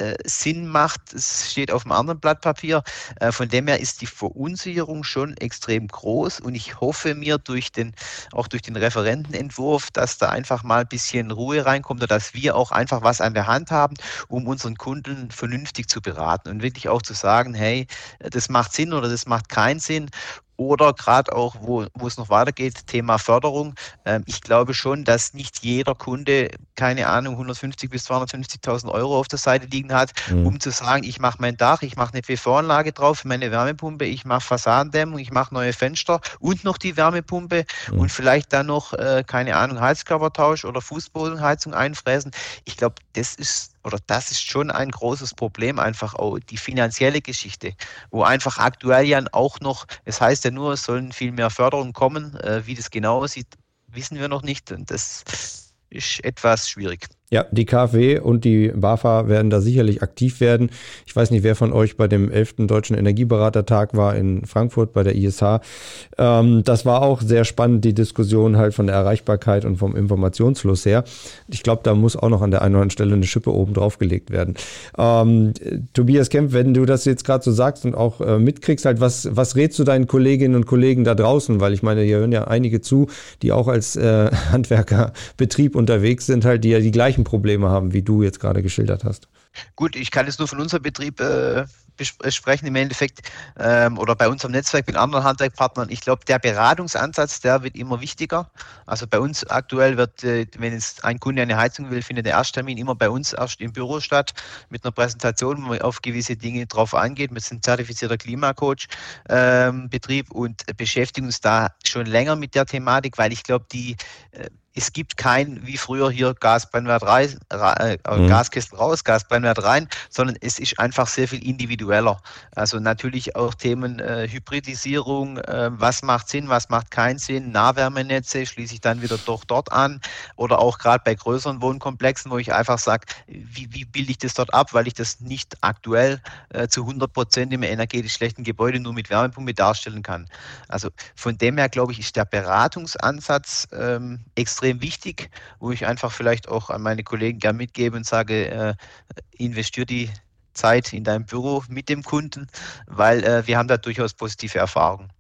äh, Sinn macht. Es steht auf einem anderen Blatt Papier. Äh, von dem her ist die Verunsicherung schon extrem groß und ich hoffe mir durch den, auch durch den Referentenentwurf, dass da einfach mal ein bisschen Ruhe reinkommt oder dass wir auch einfach was an der Hand haben, um unseren Kunden vernünftig zu beraten und wirklich auch zu sagen, hey, das macht Sinn oder das macht keinen Sinn oder gerade auch, wo, wo es noch weitergeht, Thema Förderung. Ähm, ich glaube schon, dass nicht jeder Kunde, keine Ahnung, 150 bis 250.000 Euro auf der Seite liegen hat, mhm. um zu sagen, ich mache mein Dach, ich mache eine PV-Anlage drauf, meine Wärmepumpe, ich mache Fassadendämmung, ich mache neue Fenster und noch die Wärmepumpe mhm. und vielleicht dann noch, äh, keine Ahnung, Heizkörpertausch oder Fußbodenheizung einfräsen. Ich glaube, das ist oder das ist schon ein großes Problem, einfach auch die finanzielle Geschichte, wo einfach aktuell ja auch noch, es heißt ja nur, es sollen viel mehr Förderungen kommen, äh, wie das genau aussieht, wissen wir noch nicht und das ist etwas schwierig. Ja, die KfW und die BAFA werden da sicherlich aktiv werden. Ich weiß nicht, wer von euch bei dem 11. Deutschen Energieberatertag war in Frankfurt bei der ISH. Ähm, das war auch sehr spannend, die Diskussion halt von der Erreichbarkeit und vom Informationsfluss her. Ich glaube, da muss auch noch an der einen oder anderen Stelle eine Schippe oben drauf gelegt werden. Ähm, Tobias Kemp, wenn du das jetzt gerade so sagst und auch äh, mitkriegst, halt, was, was rätst du deinen Kolleginnen und Kollegen da draußen? Weil ich meine, hier hören ja einige zu, die auch als äh, Handwerkerbetrieb unterwegs sind, halt, die ja die gleichen Probleme haben, wie du jetzt gerade geschildert hast. Gut, ich kann jetzt nur von unserem Betrieb äh, besprechen im Endeffekt ähm, oder bei unserem Netzwerk mit anderen Handwerkpartnern. Ich glaube, der Beratungsansatz, der wird immer wichtiger. Also bei uns aktuell wird, äh, wenn jetzt ein Kunde eine Heizung will, findet der Ersttermin immer bei uns erst im Büro statt mit einer Präsentation, wo man auf gewisse Dinge drauf angeht. Wir sind zertifizierter Klimacoach ähm, und beschäftigen uns da schon länger mit der Thematik, weil ich glaube, die äh, es gibt kein, wie früher hier Gasbrennwert rein, äh, mhm. Gaskisten raus, Gasbrennwert rein, sondern es ist einfach sehr viel individueller. Also natürlich auch Themen äh, Hybridisierung, äh, was macht Sinn, was macht keinen Sinn, Nahwärmenetze schließe ich dann wieder doch dort an oder auch gerade bei größeren Wohnkomplexen, wo ich einfach sage, wie, wie bilde ich das dort ab, weil ich das nicht aktuell äh, zu 100 Prozent im energetisch schlechten Gebäude nur mit Wärmepumpe darstellen kann. Also von dem her glaube ich, ist der Beratungsansatz ähm, extrem extrem wichtig, wo ich einfach vielleicht auch an meine Kollegen gern mitgebe und sage, äh, investiere die Zeit in deinem Büro mit dem Kunden, weil äh, wir haben da durchaus positive Erfahrungen.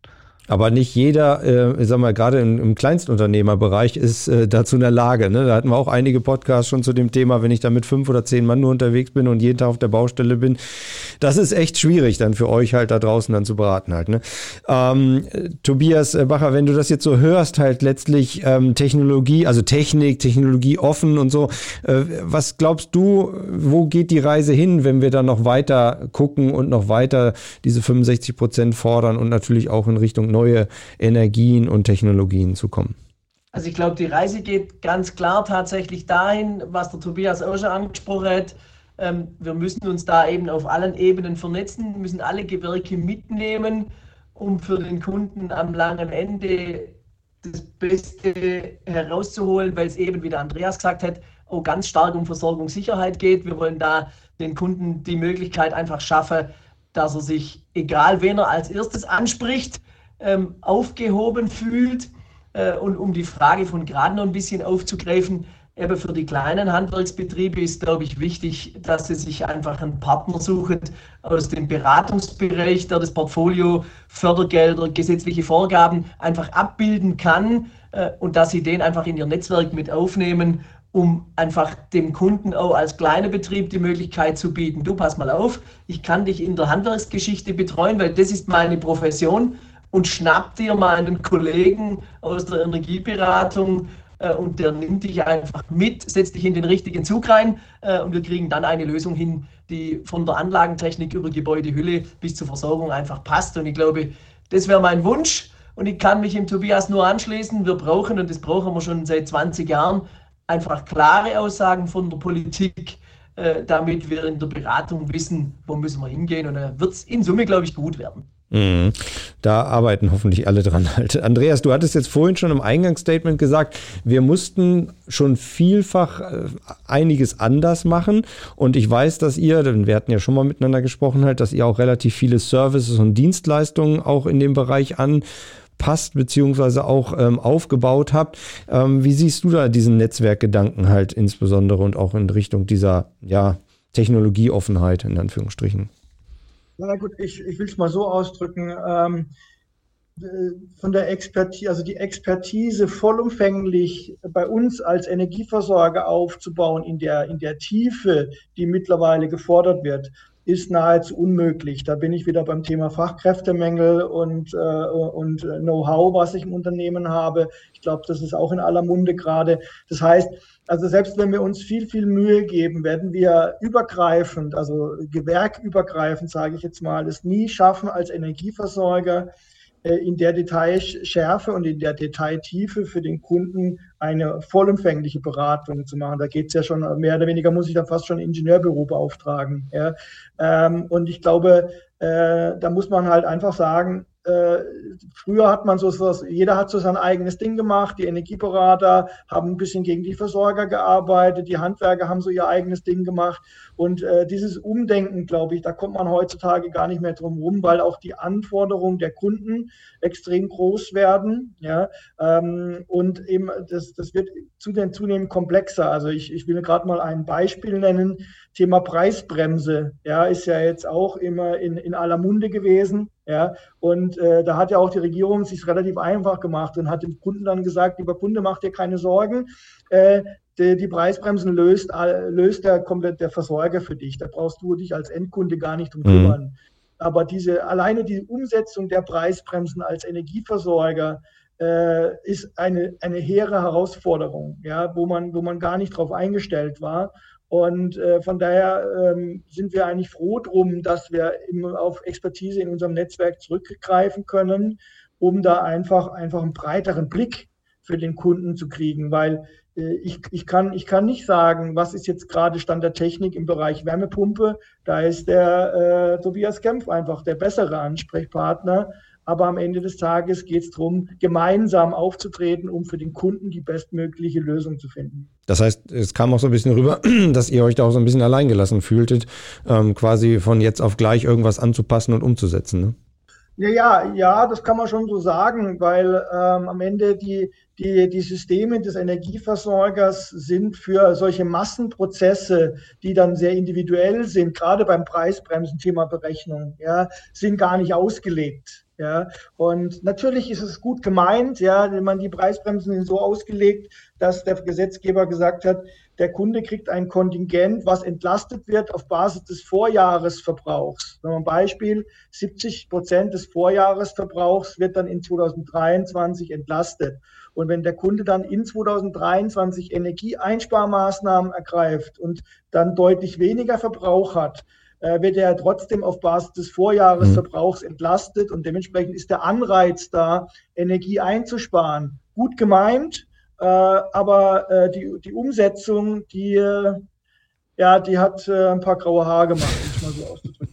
Aber nicht jeder, äh, sag mal, gerade im, im Kleinstunternehmerbereich ist äh, dazu in der Lage. Ne? Da hatten wir auch einige Podcasts schon zu dem Thema, wenn ich da mit fünf oder zehn Mann nur unterwegs bin und jeden Tag auf der Baustelle bin. Das ist echt schwierig dann für euch halt da draußen dann zu beraten halt. Ne? Ähm, Tobias Bacher, wenn du das jetzt so hörst, halt letztlich ähm, Technologie, also Technik, Technologie offen und so. Äh, was glaubst du, wo geht die Reise hin, wenn wir dann noch weiter gucken und noch weiter diese 65 Prozent fordern und natürlich auch in Richtung neue Energien und Technologien zu kommen? Also ich glaube, die Reise geht ganz klar tatsächlich dahin, was der Tobias auch schon angesprochen hat. Ähm, wir müssen uns da eben auf allen Ebenen vernetzen, müssen alle Gewerke mitnehmen, um für den Kunden am langen Ende das Beste herauszuholen, weil es eben, wie der Andreas gesagt hat, auch ganz stark um Versorgungssicherheit geht. Wir wollen da den Kunden die Möglichkeit einfach schaffen, dass er sich, egal wen er als erstes anspricht, ähm, aufgehoben fühlt. Äh, und um die Frage von gerade noch ein bisschen aufzugreifen, eben für die kleinen Handwerksbetriebe ist, glaube ich, wichtig, dass sie sich einfach einen Partner suchen aus dem Beratungsbereich, der das Portfolio, Fördergelder, gesetzliche Vorgaben einfach abbilden kann äh, und dass sie den einfach in ihr Netzwerk mit aufnehmen, um einfach dem Kunden auch als kleiner Betrieb die Möglichkeit zu bieten. Du pass mal auf, ich kann dich in der Handwerksgeschichte betreuen, weil das ist meine Profession und schnapp dir mal einen Kollegen aus der Energieberatung äh, und der nimmt dich einfach mit, setzt dich in den richtigen Zug rein äh, und wir kriegen dann eine Lösung hin, die von der Anlagentechnik über Gebäudehülle bis zur Versorgung einfach passt. Und ich glaube, das wäre mein Wunsch. Und ich kann mich im Tobias nur anschließen. Wir brauchen, und das brauchen wir schon seit 20 Jahren, einfach klare Aussagen von der Politik, äh, damit wir in der Beratung wissen, wo müssen wir hingehen. Und dann wird es in Summe, glaube ich, gut werden. Mhm. Da arbeiten hoffentlich alle dran halt. Andreas, du hattest jetzt vorhin schon im Eingangsstatement gesagt, wir mussten schon vielfach äh, einiges anders machen. Und ich weiß, dass ihr, denn wir hatten ja schon mal miteinander gesprochen, halt, dass ihr auch relativ viele Services und Dienstleistungen auch in dem Bereich anpasst beziehungsweise auch ähm, aufgebaut habt. Ähm, wie siehst du da diesen Netzwerkgedanken halt insbesondere und auch in Richtung dieser ja, Technologieoffenheit in Anführungsstrichen? Na gut, ich, ich will es mal so ausdrücken. Ähm, von der Expertise, also die Expertise vollumfänglich bei uns als Energieversorger aufzubauen in der, in der Tiefe, die mittlerweile gefordert wird, ist nahezu unmöglich. Da bin ich wieder beim Thema Fachkräftemängel und, äh, und Know-how, was ich im Unternehmen habe. Ich glaube, das ist auch in aller Munde gerade. Das heißt, also selbst wenn wir uns viel, viel Mühe geben, werden wir übergreifend, also gewerkübergreifend, sage ich jetzt mal, es nie schaffen, als Energieversorger in der Detailschärfe und in der Detailtiefe für den Kunden eine vollumfängliche Beratung zu machen. Da geht es ja schon mehr oder weniger, muss ich da fast schon Ingenieurbüro beauftragen. Ja. Ähm, und ich glaube, äh, da muss man halt einfach sagen, äh, früher hat man so, jeder hat so sein eigenes Ding gemacht. Die Energieberater haben ein bisschen gegen die Versorger gearbeitet, die Handwerker haben so ihr eigenes Ding gemacht. Und äh, dieses Umdenken, glaube ich, da kommt man heutzutage gar nicht mehr drum rum, weil auch die Anforderungen der Kunden extrem groß werden. Ja, ähm, und eben das, das wird zunehmend komplexer. Also ich, ich will gerade mal ein Beispiel nennen. Thema Preisbremse, ja, ist ja jetzt auch immer in, in aller Munde gewesen. Ja, und äh, da hat ja auch die Regierung sich relativ einfach gemacht und hat dem Kunden dann gesagt, lieber Kunde, mach dir keine Sorgen. Äh, die, die, Preisbremsen löst, löst der komplett der Versorger für dich. Da brauchst du dich als Endkunde gar nicht drum mhm. kümmern. Mhm. Aber diese, alleine die Umsetzung der Preisbremsen als Energieversorger äh, ist eine, eine hehre Herausforderung, ja, wo man, wo man gar nicht darauf eingestellt war. Und äh, von daher ähm, sind wir eigentlich froh drum, dass wir auf Expertise in unserem Netzwerk zurückgreifen können, um da einfach, einfach einen breiteren Blick für den Kunden zu kriegen, weil äh, ich, ich, kann, ich kann nicht sagen, was ist jetzt gerade Stand der Technik im Bereich Wärmepumpe. Da ist der äh, Tobias Kempf einfach der bessere Ansprechpartner. Aber am Ende des Tages geht es darum, gemeinsam aufzutreten, um für den Kunden die bestmögliche Lösung zu finden. Das heißt, es kam auch so ein bisschen rüber, dass ihr euch da auch so ein bisschen alleingelassen fühltet, ähm, quasi von jetzt auf gleich irgendwas anzupassen und umzusetzen. Ne? Ja, ja, ja, das kann man schon so sagen, weil ähm, am Ende die, die, die Systeme des Energieversorgers sind für solche Massenprozesse, die dann sehr individuell sind, gerade beim Preisbremsen-Thema Berechnung, ja, sind gar nicht ausgelegt. Ja, und natürlich ist es gut gemeint, ja, wenn man die Preisbremsen so ausgelegt, dass der Gesetzgeber gesagt hat, der Kunde kriegt ein Kontingent, was entlastet wird auf Basis des Vorjahresverbrauchs. Ein Beispiel, 70 Prozent des Vorjahresverbrauchs wird dann in 2023 entlastet. Und wenn der Kunde dann in 2023 Energieeinsparmaßnahmen ergreift und dann deutlich weniger Verbrauch hat, äh, wird er trotzdem auf Basis des Vorjahresverbrauchs mhm. entlastet und dementsprechend ist der Anreiz da, Energie einzusparen. Gut gemeint, aber äh, die, die Umsetzung, die, ja, die hat ein paar graue Haare gemacht, um es mal so auszudrücken.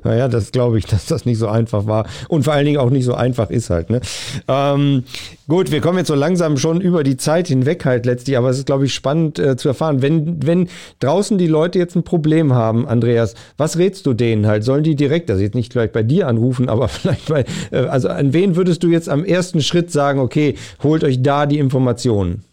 Naja, das glaube ich, dass das nicht so einfach war und vor allen Dingen auch nicht so einfach ist halt. Ne? Ähm, gut, wir kommen jetzt so langsam schon über die Zeit hinweg halt letztlich, aber es ist, glaube ich, spannend äh, zu erfahren. Wenn, wenn draußen die Leute jetzt ein Problem haben, Andreas, was rätst du denen halt? Sollen die direkt, also jetzt nicht gleich bei dir anrufen, aber vielleicht bei, äh, also an wen würdest du jetzt am ersten Schritt sagen, okay, holt euch da die Informationen?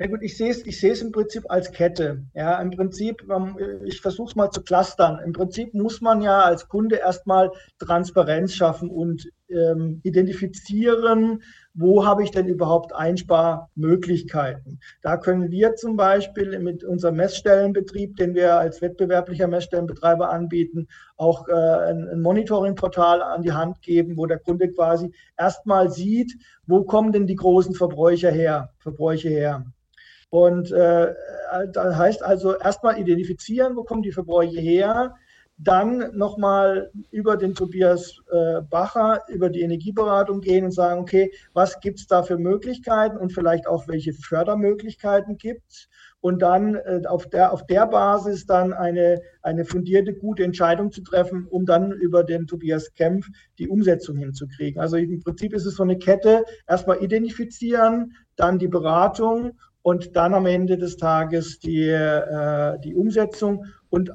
Ja gut, ich sehe es, ich sehe es im Prinzip als Kette. Ja, im Prinzip, ähm, ich versuche es mal zu clustern. Im Prinzip muss man ja als Kunde erstmal Transparenz schaffen und ähm, identifizieren, wo habe ich denn überhaupt Einsparmöglichkeiten. Da können wir zum Beispiel mit unserem Messstellenbetrieb, den wir als wettbewerblicher Messstellenbetreiber anbieten, auch äh, ein, ein Monitoringportal an die Hand geben, wo der Kunde quasi erstmal sieht, wo kommen denn die großen Verbräuche her, Verbräuche her. Und äh, das heißt also erstmal identifizieren, wo kommen die Verbräuche her, dann nochmal über den Tobias äh, Bacher, über die Energieberatung gehen und sagen, okay, was gibt es da für Möglichkeiten und vielleicht auch welche Fördermöglichkeiten gibt es und dann äh, auf, der, auf der Basis dann eine, eine fundierte, gute Entscheidung zu treffen, um dann über den Tobias Kempf die Umsetzung hinzukriegen. Also im Prinzip ist es so eine Kette, erstmal identifizieren, dann die Beratung und dann am Ende des Tages die, äh, die Umsetzung und,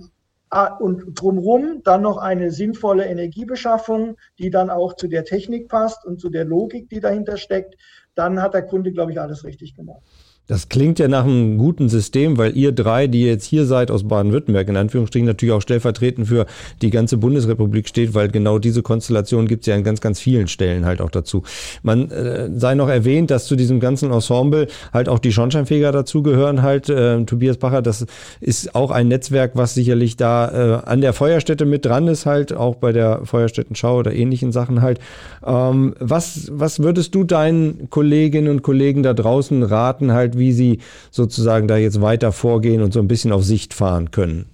äh, und drumherum dann noch eine sinnvolle Energiebeschaffung, die dann auch zu der Technik passt und zu der Logik, die dahinter steckt. Dann hat der Kunde, glaube ich, alles richtig gemacht. Das klingt ja nach einem guten System, weil ihr drei, die jetzt hier seid aus Baden-Württemberg, in Anführungsstrichen natürlich auch stellvertretend für die ganze Bundesrepublik steht, weil genau diese Konstellation gibt es ja an ganz, ganz vielen Stellen halt auch dazu. Man äh, sei noch erwähnt, dass zu diesem ganzen Ensemble halt auch die Schornsteinfeger dazugehören halt. Äh, Tobias Bacher, das ist auch ein Netzwerk, was sicherlich da äh, an der Feuerstätte mit dran ist halt, auch bei der Feuerstättenschau oder ähnlichen Sachen halt. Ähm, was, was würdest du deinen Kolleginnen und Kollegen da draußen raten halt, wie sie sozusagen da jetzt weiter vorgehen und so ein bisschen auf Sicht fahren können?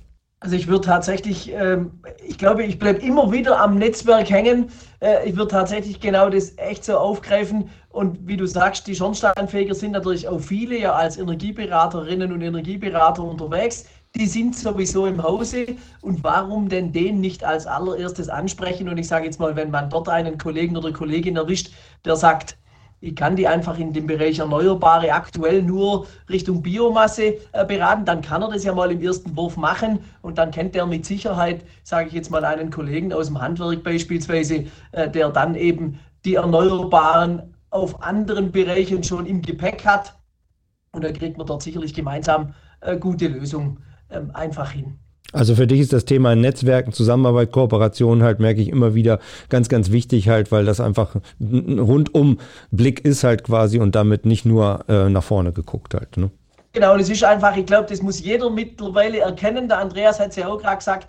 Also ich würde tatsächlich, ähm, ich glaube, ich bleibe immer wieder am Netzwerk hängen. Äh, ich würde tatsächlich genau das echt so aufgreifen. Und wie du sagst, die Schornsteinfeger sind natürlich auch viele ja als Energieberaterinnen und Energieberater unterwegs. die sind sowieso im Hause und warum denn den nicht als allererstes ansprechen? Und ich sage jetzt mal, wenn man dort einen Kollegen oder Kollegin erwischt, der sagt, ich kann die einfach in dem Bereich Erneuerbare aktuell nur Richtung Biomasse äh, beraten, dann kann er das ja mal im ersten Wurf machen und dann kennt er mit Sicherheit, sage ich jetzt mal, einen Kollegen aus dem Handwerk beispielsweise, äh, der dann eben die Erneuerbaren auf anderen Bereichen schon im Gepäck hat. Und dann kriegt man dort sicherlich gemeinsam äh, gute Lösungen ähm, einfach hin. Also für dich ist das Thema Netzwerken, Zusammenarbeit, Kooperation halt, merke ich immer wieder ganz, ganz wichtig halt, weil das einfach ein rundum Blick ist halt quasi und damit nicht nur äh, nach vorne geguckt halt. Ne? Genau, es ist einfach, ich glaube, das muss jeder mittlerweile erkennen. Der Andreas hat es ja auch gerade gesagt,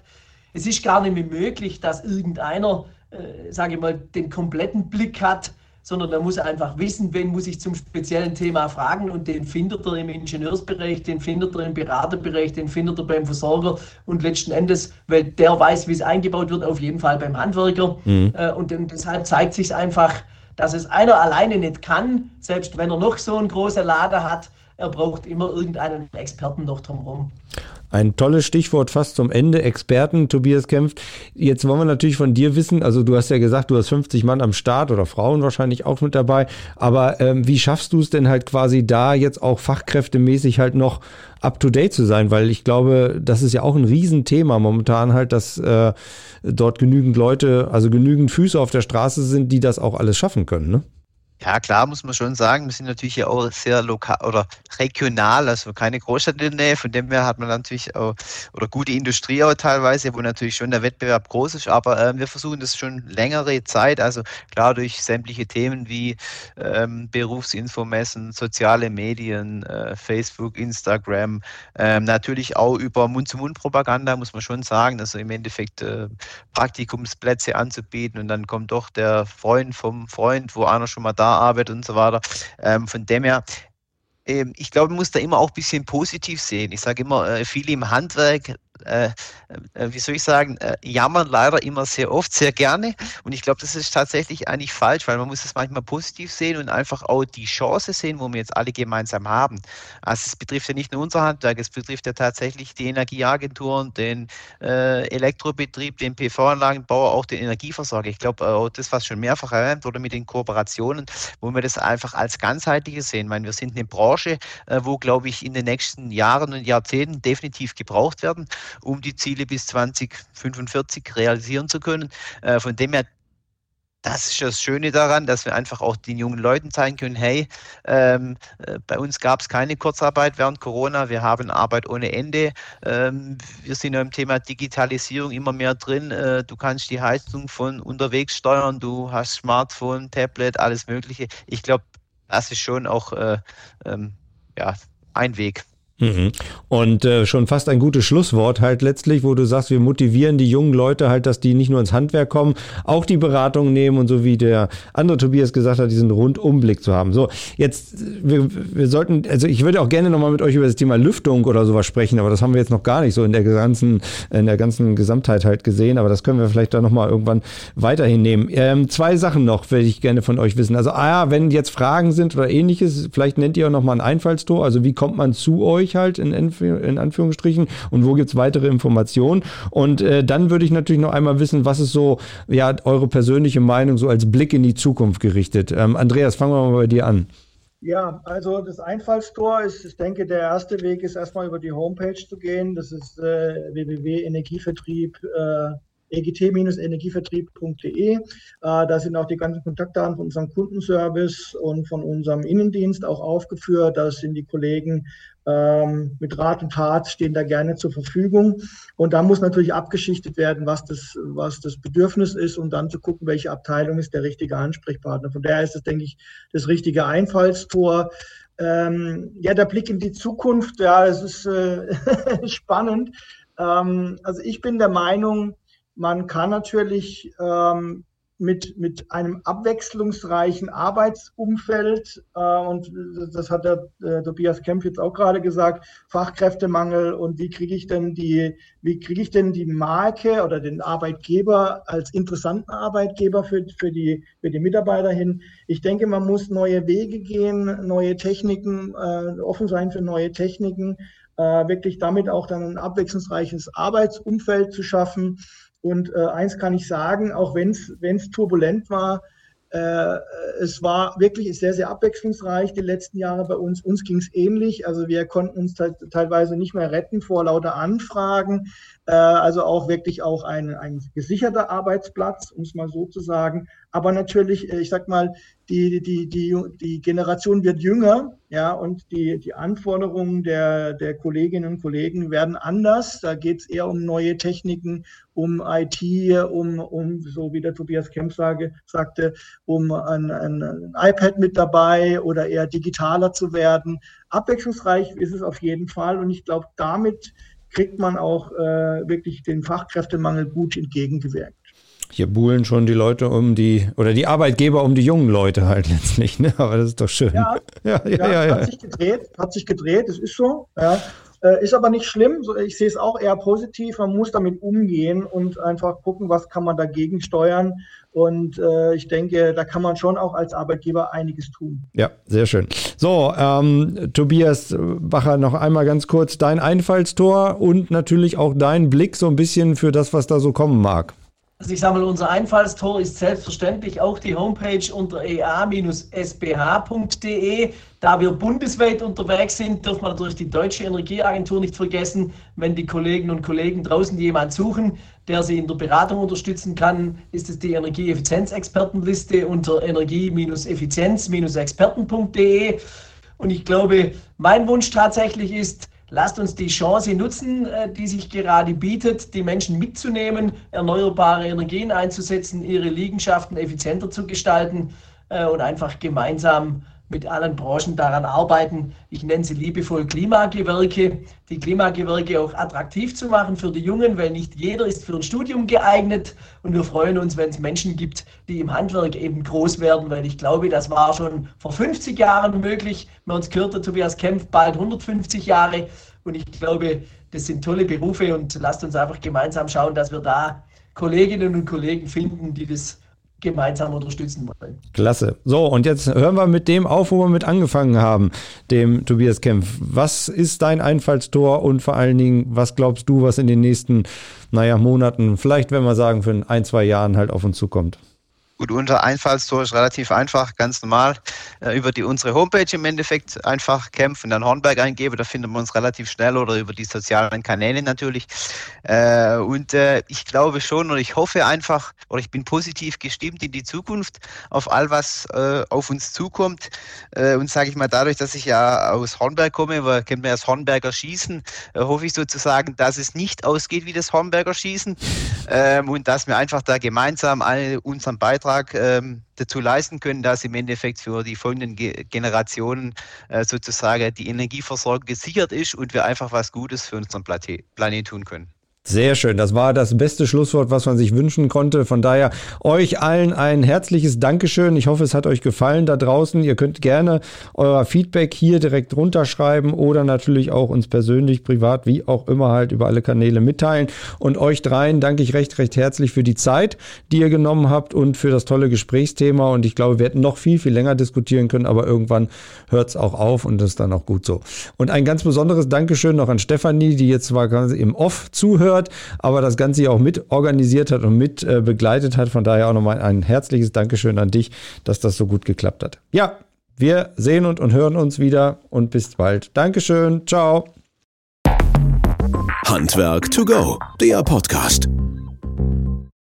es ist gar nicht mehr möglich, dass irgendeiner, äh, sage ich mal, den kompletten Blick hat sondern er muss einfach wissen, wen muss ich zum speziellen Thema fragen und den findet er im Ingenieursbereich, den findet er im Beraterbereich, den findet er beim Versorger und letzten Endes, weil der weiß, wie es eingebaut wird, auf jeden Fall beim Handwerker. Mhm. Äh, und deshalb zeigt sich einfach, dass es einer alleine nicht kann, selbst wenn er noch so einen großen Lader hat, er braucht immer irgendeinen Experten noch drumherum. Ein tolles Stichwort fast zum Ende. Experten, Tobias kämpft. Jetzt wollen wir natürlich von dir wissen, also du hast ja gesagt, du hast 50 Mann am Start oder Frauen wahrscheinlich auch mit dabei. Aber ähm, wie schaffst du es denn halt quasi da jetzt auch fachkräftemäßig halt noch up to date zu sein? Weil ich glaube, das ist ja auch ein Riesenthema momentan halt, dass äh, dort genügend Leute, also genügend Füße auf der Straße sind, die das auch alles schaffen können, ne? Ja, klar, muss man schon sagen. Wir sind natürlich ja auch sehr lokal oder regional, also keine Großstadt in der Nähe. Von dem her hat man natürlich auch, oder gute Industrie auch teilweise, wo natürlich schon der Wettbewerb groß ist. Aber äh, wir versuchen das schon längere Zeit, also klar durch sämtliche Themen wie ähm, Berufsinfomessen, soziale Medien, äh, Facebook, Instagram, ähm, natürlich auch über Mund-zu-Mund-Propaganda, muss man schon sagen. Also im Endeffekt äh, Praktikumsplätze anzubieten und dann kommt doch der Freund vom Freund, wo einer schon mal da Arbeit und so weiter. Ähm, von dem her, ähm, ich glaube, man muss da immer auch ein bisschen positiv sehen. Ich sage immer, äh, viele im Handwerk äh, äh, wie soll ich sagen, äh, jammern leider immer sehr oft, sehr gerne. Und ich glaube, das ist tatsächlich eigentlich falsch, weil man muss es manchmal positiv sehen und einfach auch die Chance sehen, wo wir jetzt alle gemeinsam haben. Also es betrifft ja nicht nur unser Handwerk, es betrifft ja tatsächlich die Energieagenturen, den äh, Elektrobetrieb, den PV-Anlagenbauer, auch den Energieversorger. Ich glaube, auch das, was schon mehrfach erwähnt wurde mit den Kooperationen, wo wir das einfach als ganzheitliches sehen. Ich meine, wir sind eine Branche, äh, wo, glaube ich, in den nächsten Jahren und Jahrzehnten definitiv gebraucht werden um die Ziele bis 2045 realisieren zu können. Äh, von dem her, das ist das Schöne daran, dass wir einfach auch den jungen Leuten zeigen können, hey, ähm, äh, bei uns gab es keine Kurzarbeit während Corona, wir haben Arbeit ohne Ende, ähm, wir sind im Thema Digitalisierung immer mehr drin, äh, du kannst die Heizung von unterwegs steuern, du hast Smartphone, Tablet, alles Mögliche. Ich glaube, das ist schon auch äh, ähm, ja, ein Weg. Mhm. Und äh, schon fast ein gutes Schlusswort halt letztlich, wo du sagst, wir motivieren die jungen Leute halt, dass die nicht nur ins Handwerk kommen, auch die Beratung nehmen und so wie der andere Tobias gesagt hat, diesen Rundumblick zu haben. So, jetzt, wir, wir sollten, also ich würde auch gerne nochmal mit euch über das Thema Lüftung oder sowas sprechen, aber das haben wir jetzt noch gar nicht so in der ganzen, in der ganzen Gesamtheit halt gesehen, aber das können wir vielleicht dann nochmal irgendwann weiterhin nehmen. Ähm, zwei Sachen noch würde ich gerne von euch wissen. Also, ah ja, wenn jetzt Fragen sind oder ähnliches, vielleicht nennt ihr auch nochmal ein Einfallstor, also wie kommt man zu euch? Euch halt in, in Anführungsstrichen und wo gibt es weitere Informationen. Und äh, dann würde ich natürlich noch einmal wissen, was ist so ja eure persönliche Meinung so als Blick in die Zukunft gerichtet. Ähm, Andreas, fangen wir mal bei dir an. Ja, also das Einfallstor ist, ich denke, der erste Weg ist erstmal über die Homepage zu gehen. Das ist äh, www.energievertrieb. Äh, egt-energievertrieb.de. Äh, da sind auch die ganzen Kontaktdaten von unserem Kundenservice und von unserem Innendienst auch aufgeführt. Da sind die Kollegen ähm, mit Rat und Tat stehen da gerne zur Verfügung. Und da muss natürlich abgeschichtet werden, was das, was das Bedürfnis ist, um dann zu gucken, welche Abteilung ist der richtige Ansprechpartner. Von daher ist es, denke ich, das richtige Einfallstor. Ähm, ja, der Blick in die Zukunft, ja, es ist äh, spannend. Ähm, also ich bin der Meinung, man kann natürlich ähm, mit, mit einem abwechslungsreichen Arbeitsumfeld, äh, und das hat der äh, Tobias Kempf jetzt auch gerade gesagt, Fachkräftemangel und wie kriege ich denn die, wie kriege ich denn die Marke oder den Arbeitgeber als interessanten Arbeitgeber für, für, die, für die Mitarbeiter hin. Ich denke, man muss neue Wege gehen, neue Techniken, äh, offen sein für neue Techniken äh, wirklich damit auch dann ein abwechslungsreiches Arbeitsumfeld zu schaffen. Und äh, eins kann ich sagen, auch wenn es turbulent war, äh, es war wirklich sehr, sehr abwechslungsreich die letzten Jahre bei uns. Uns ging es ähnlich. Also wir konnten uns teilweise nicht mehr retten vor lauter Anfragen. Äh, also auch wirklich auch ein, ein gesicherter Arbeitsplatz, um es mal so zu sagen. Aber natürlich, äh, ich sag mal, die, die, die, die Generation wird jünger, ja, und die, die Anforderungen der, der Kolleginnen und Kollegen werden anders. Da geht es eher um neue Techniken, um IT, um, um so wie der Tobias Kemp sage, sagte, um ein, ein, ein iPad mit dabei oder eher digitaler zu werden. Abwechslungsreich ist es auf jeden Fall und ich glaube, damit kriegt man auch äh, wirklich den Fachkräftemangel gut entgegengewirkt. Hier buhlen schon die Leute um die, oder die Arbeitgeber um die jungen Leute halt letztlich, ne? Aber das ist doch schön. Ja, ja, ja. ja, ja hat sich gedreht, hat sich gedreht, das ist so. Ja. Äh, ist aber nicht schlimm. Ich sehe es auch eher positiv. Man muss damit umgehen und einfach gucken, was kann man dagegen steuern. Und äh, ich denke, da kann man schon auch als Arbeitgeber einiges tun. Ja, sehr schön. So, ähm, Tobias Bacher, noch einmal ganz kurz dein Einfallstor und natürlich auch dein Blick so ein bisschen für das, was da so kommen mag. Also ich sage mal, unser Einfallstor ist selbstverständlich auch die Homepage unter ea-sbh.de. Da wir bundesweit unterwegs sind, dürfen wir natürlich die Deutsche Energieagentur nicht vergessen. Wenn die Kolleginnen und Kollegen draußen jemanden suchen, der sie in der Beratung unterstützen kann, ist es die Energieeffizienzexpertenliste unter energie-effizienz-experten.de. Und ich glaube, mein Wunsch tatsächlich ist, Lasst uns die Chance nutzen, äh, die sich gerade bietet, die Menschen mitzunehmen, erneuerbare Energien einzusetzen, ihre Liegenschaften effizienter zu gestalten äh, und einfach gemeinsam mit allen Branchen daran arbeiten. Ich nenne sie liebevoll Klimagewerke, die Klimagewerke auch attraktiv zu machen für die Jungen, weil nicht jeder ist für ein Studium geeignet. Und wir freuen uns, wenn es Menschen gibt, die im Handwerk eben groß werden, weil ich glaube, das war schon vor 50 Jahren möglich. Bei uns gehört Tobias Kempf bald 150 Jahre. Und ich glaube, das sind tolle Berufe und lasst uns einfach gemeinsam schauen, dass wir da Kolleginnen und Kollegen finden, die das gemeinsam unterstützen wollen. Klasse. So, und jetzt hören wir mit dem auf, wo wir mit angefangen haben, dem Tobias Kempf. Was ist dein Einfallstor und vor allen Dingen, was glaubst du, was in den nächsten, naja, Monaten, vielleicht, wenn wir sagen, für ein, zwei Jahren halt auf uns zukommt? Gut, unser Einfallstor ist relativ einfach, ganz normal. Äh, über die, unsere Homepage im Endeffekt einfach kämpfen, dann Hornberg eingeben, da finden wir uns relativ schnell oder über die sozialen Kanäle natürlich. Äh, und äh, ich glaube schon oder ich hoffe einfach oder ich bin positiv gestimmt in die Zukunft auf all was äh, auf uns zukommt. Äh, und sage ich mal, dadurch, dass ich ja aus Hornberg komme, wir kennen wir das Hornberger Schießen, äh, hoffe ich sozusagen, dass es nicht ausgeht wie das Hornberger Schießen ähm, und dass wir einfach da gemeinsam alle unseren Beitrag Beitrag ähm, dazu leisten können, dass im Endeffekt für die folgenden Ge Generationen äh, sozusagen die Energieversorgung gesichert ist und wir einfach was Gutes für unseren Planet tun können. Sehr schön. Das war das beste Schlusswort, was man sich wünschen konnte. Von daher euch allen ein herzliches Dankeschön. Ich hoffe, es hat euch gefallen da draußen. Ihr könnt gerne euer Feedback hier direkt runterschreiben oder natürlich auch uns persönlich, privat, wie auch immer halt über alle Kanäle mitteilen. Und euch dreien danke ich recht, recht herzlich für die Zeit, die ihr genommen habt und für das tolle Gesprächsthema. Und ich glaube, wir hätten noch viel, viel länger diskutieren können, aber irgendwann hört es auch auf und das ist dann auch gut so. Und ein ganz besonderes Dankeschön noch an Stefanie, die jetzt zwar quasi im Off zuhört zuhört, aber das Ganze hier auch mit organisiert hat und mit äh, begleitet hat. Von daher auch nochmal ein herzliches Dankeschön an dich, dass das so gut geklappt hat. Ja, wir sehen und, und hören uns wieder und bis bald. Dankeschön. Ciao. Handwerk to go, der Podcast.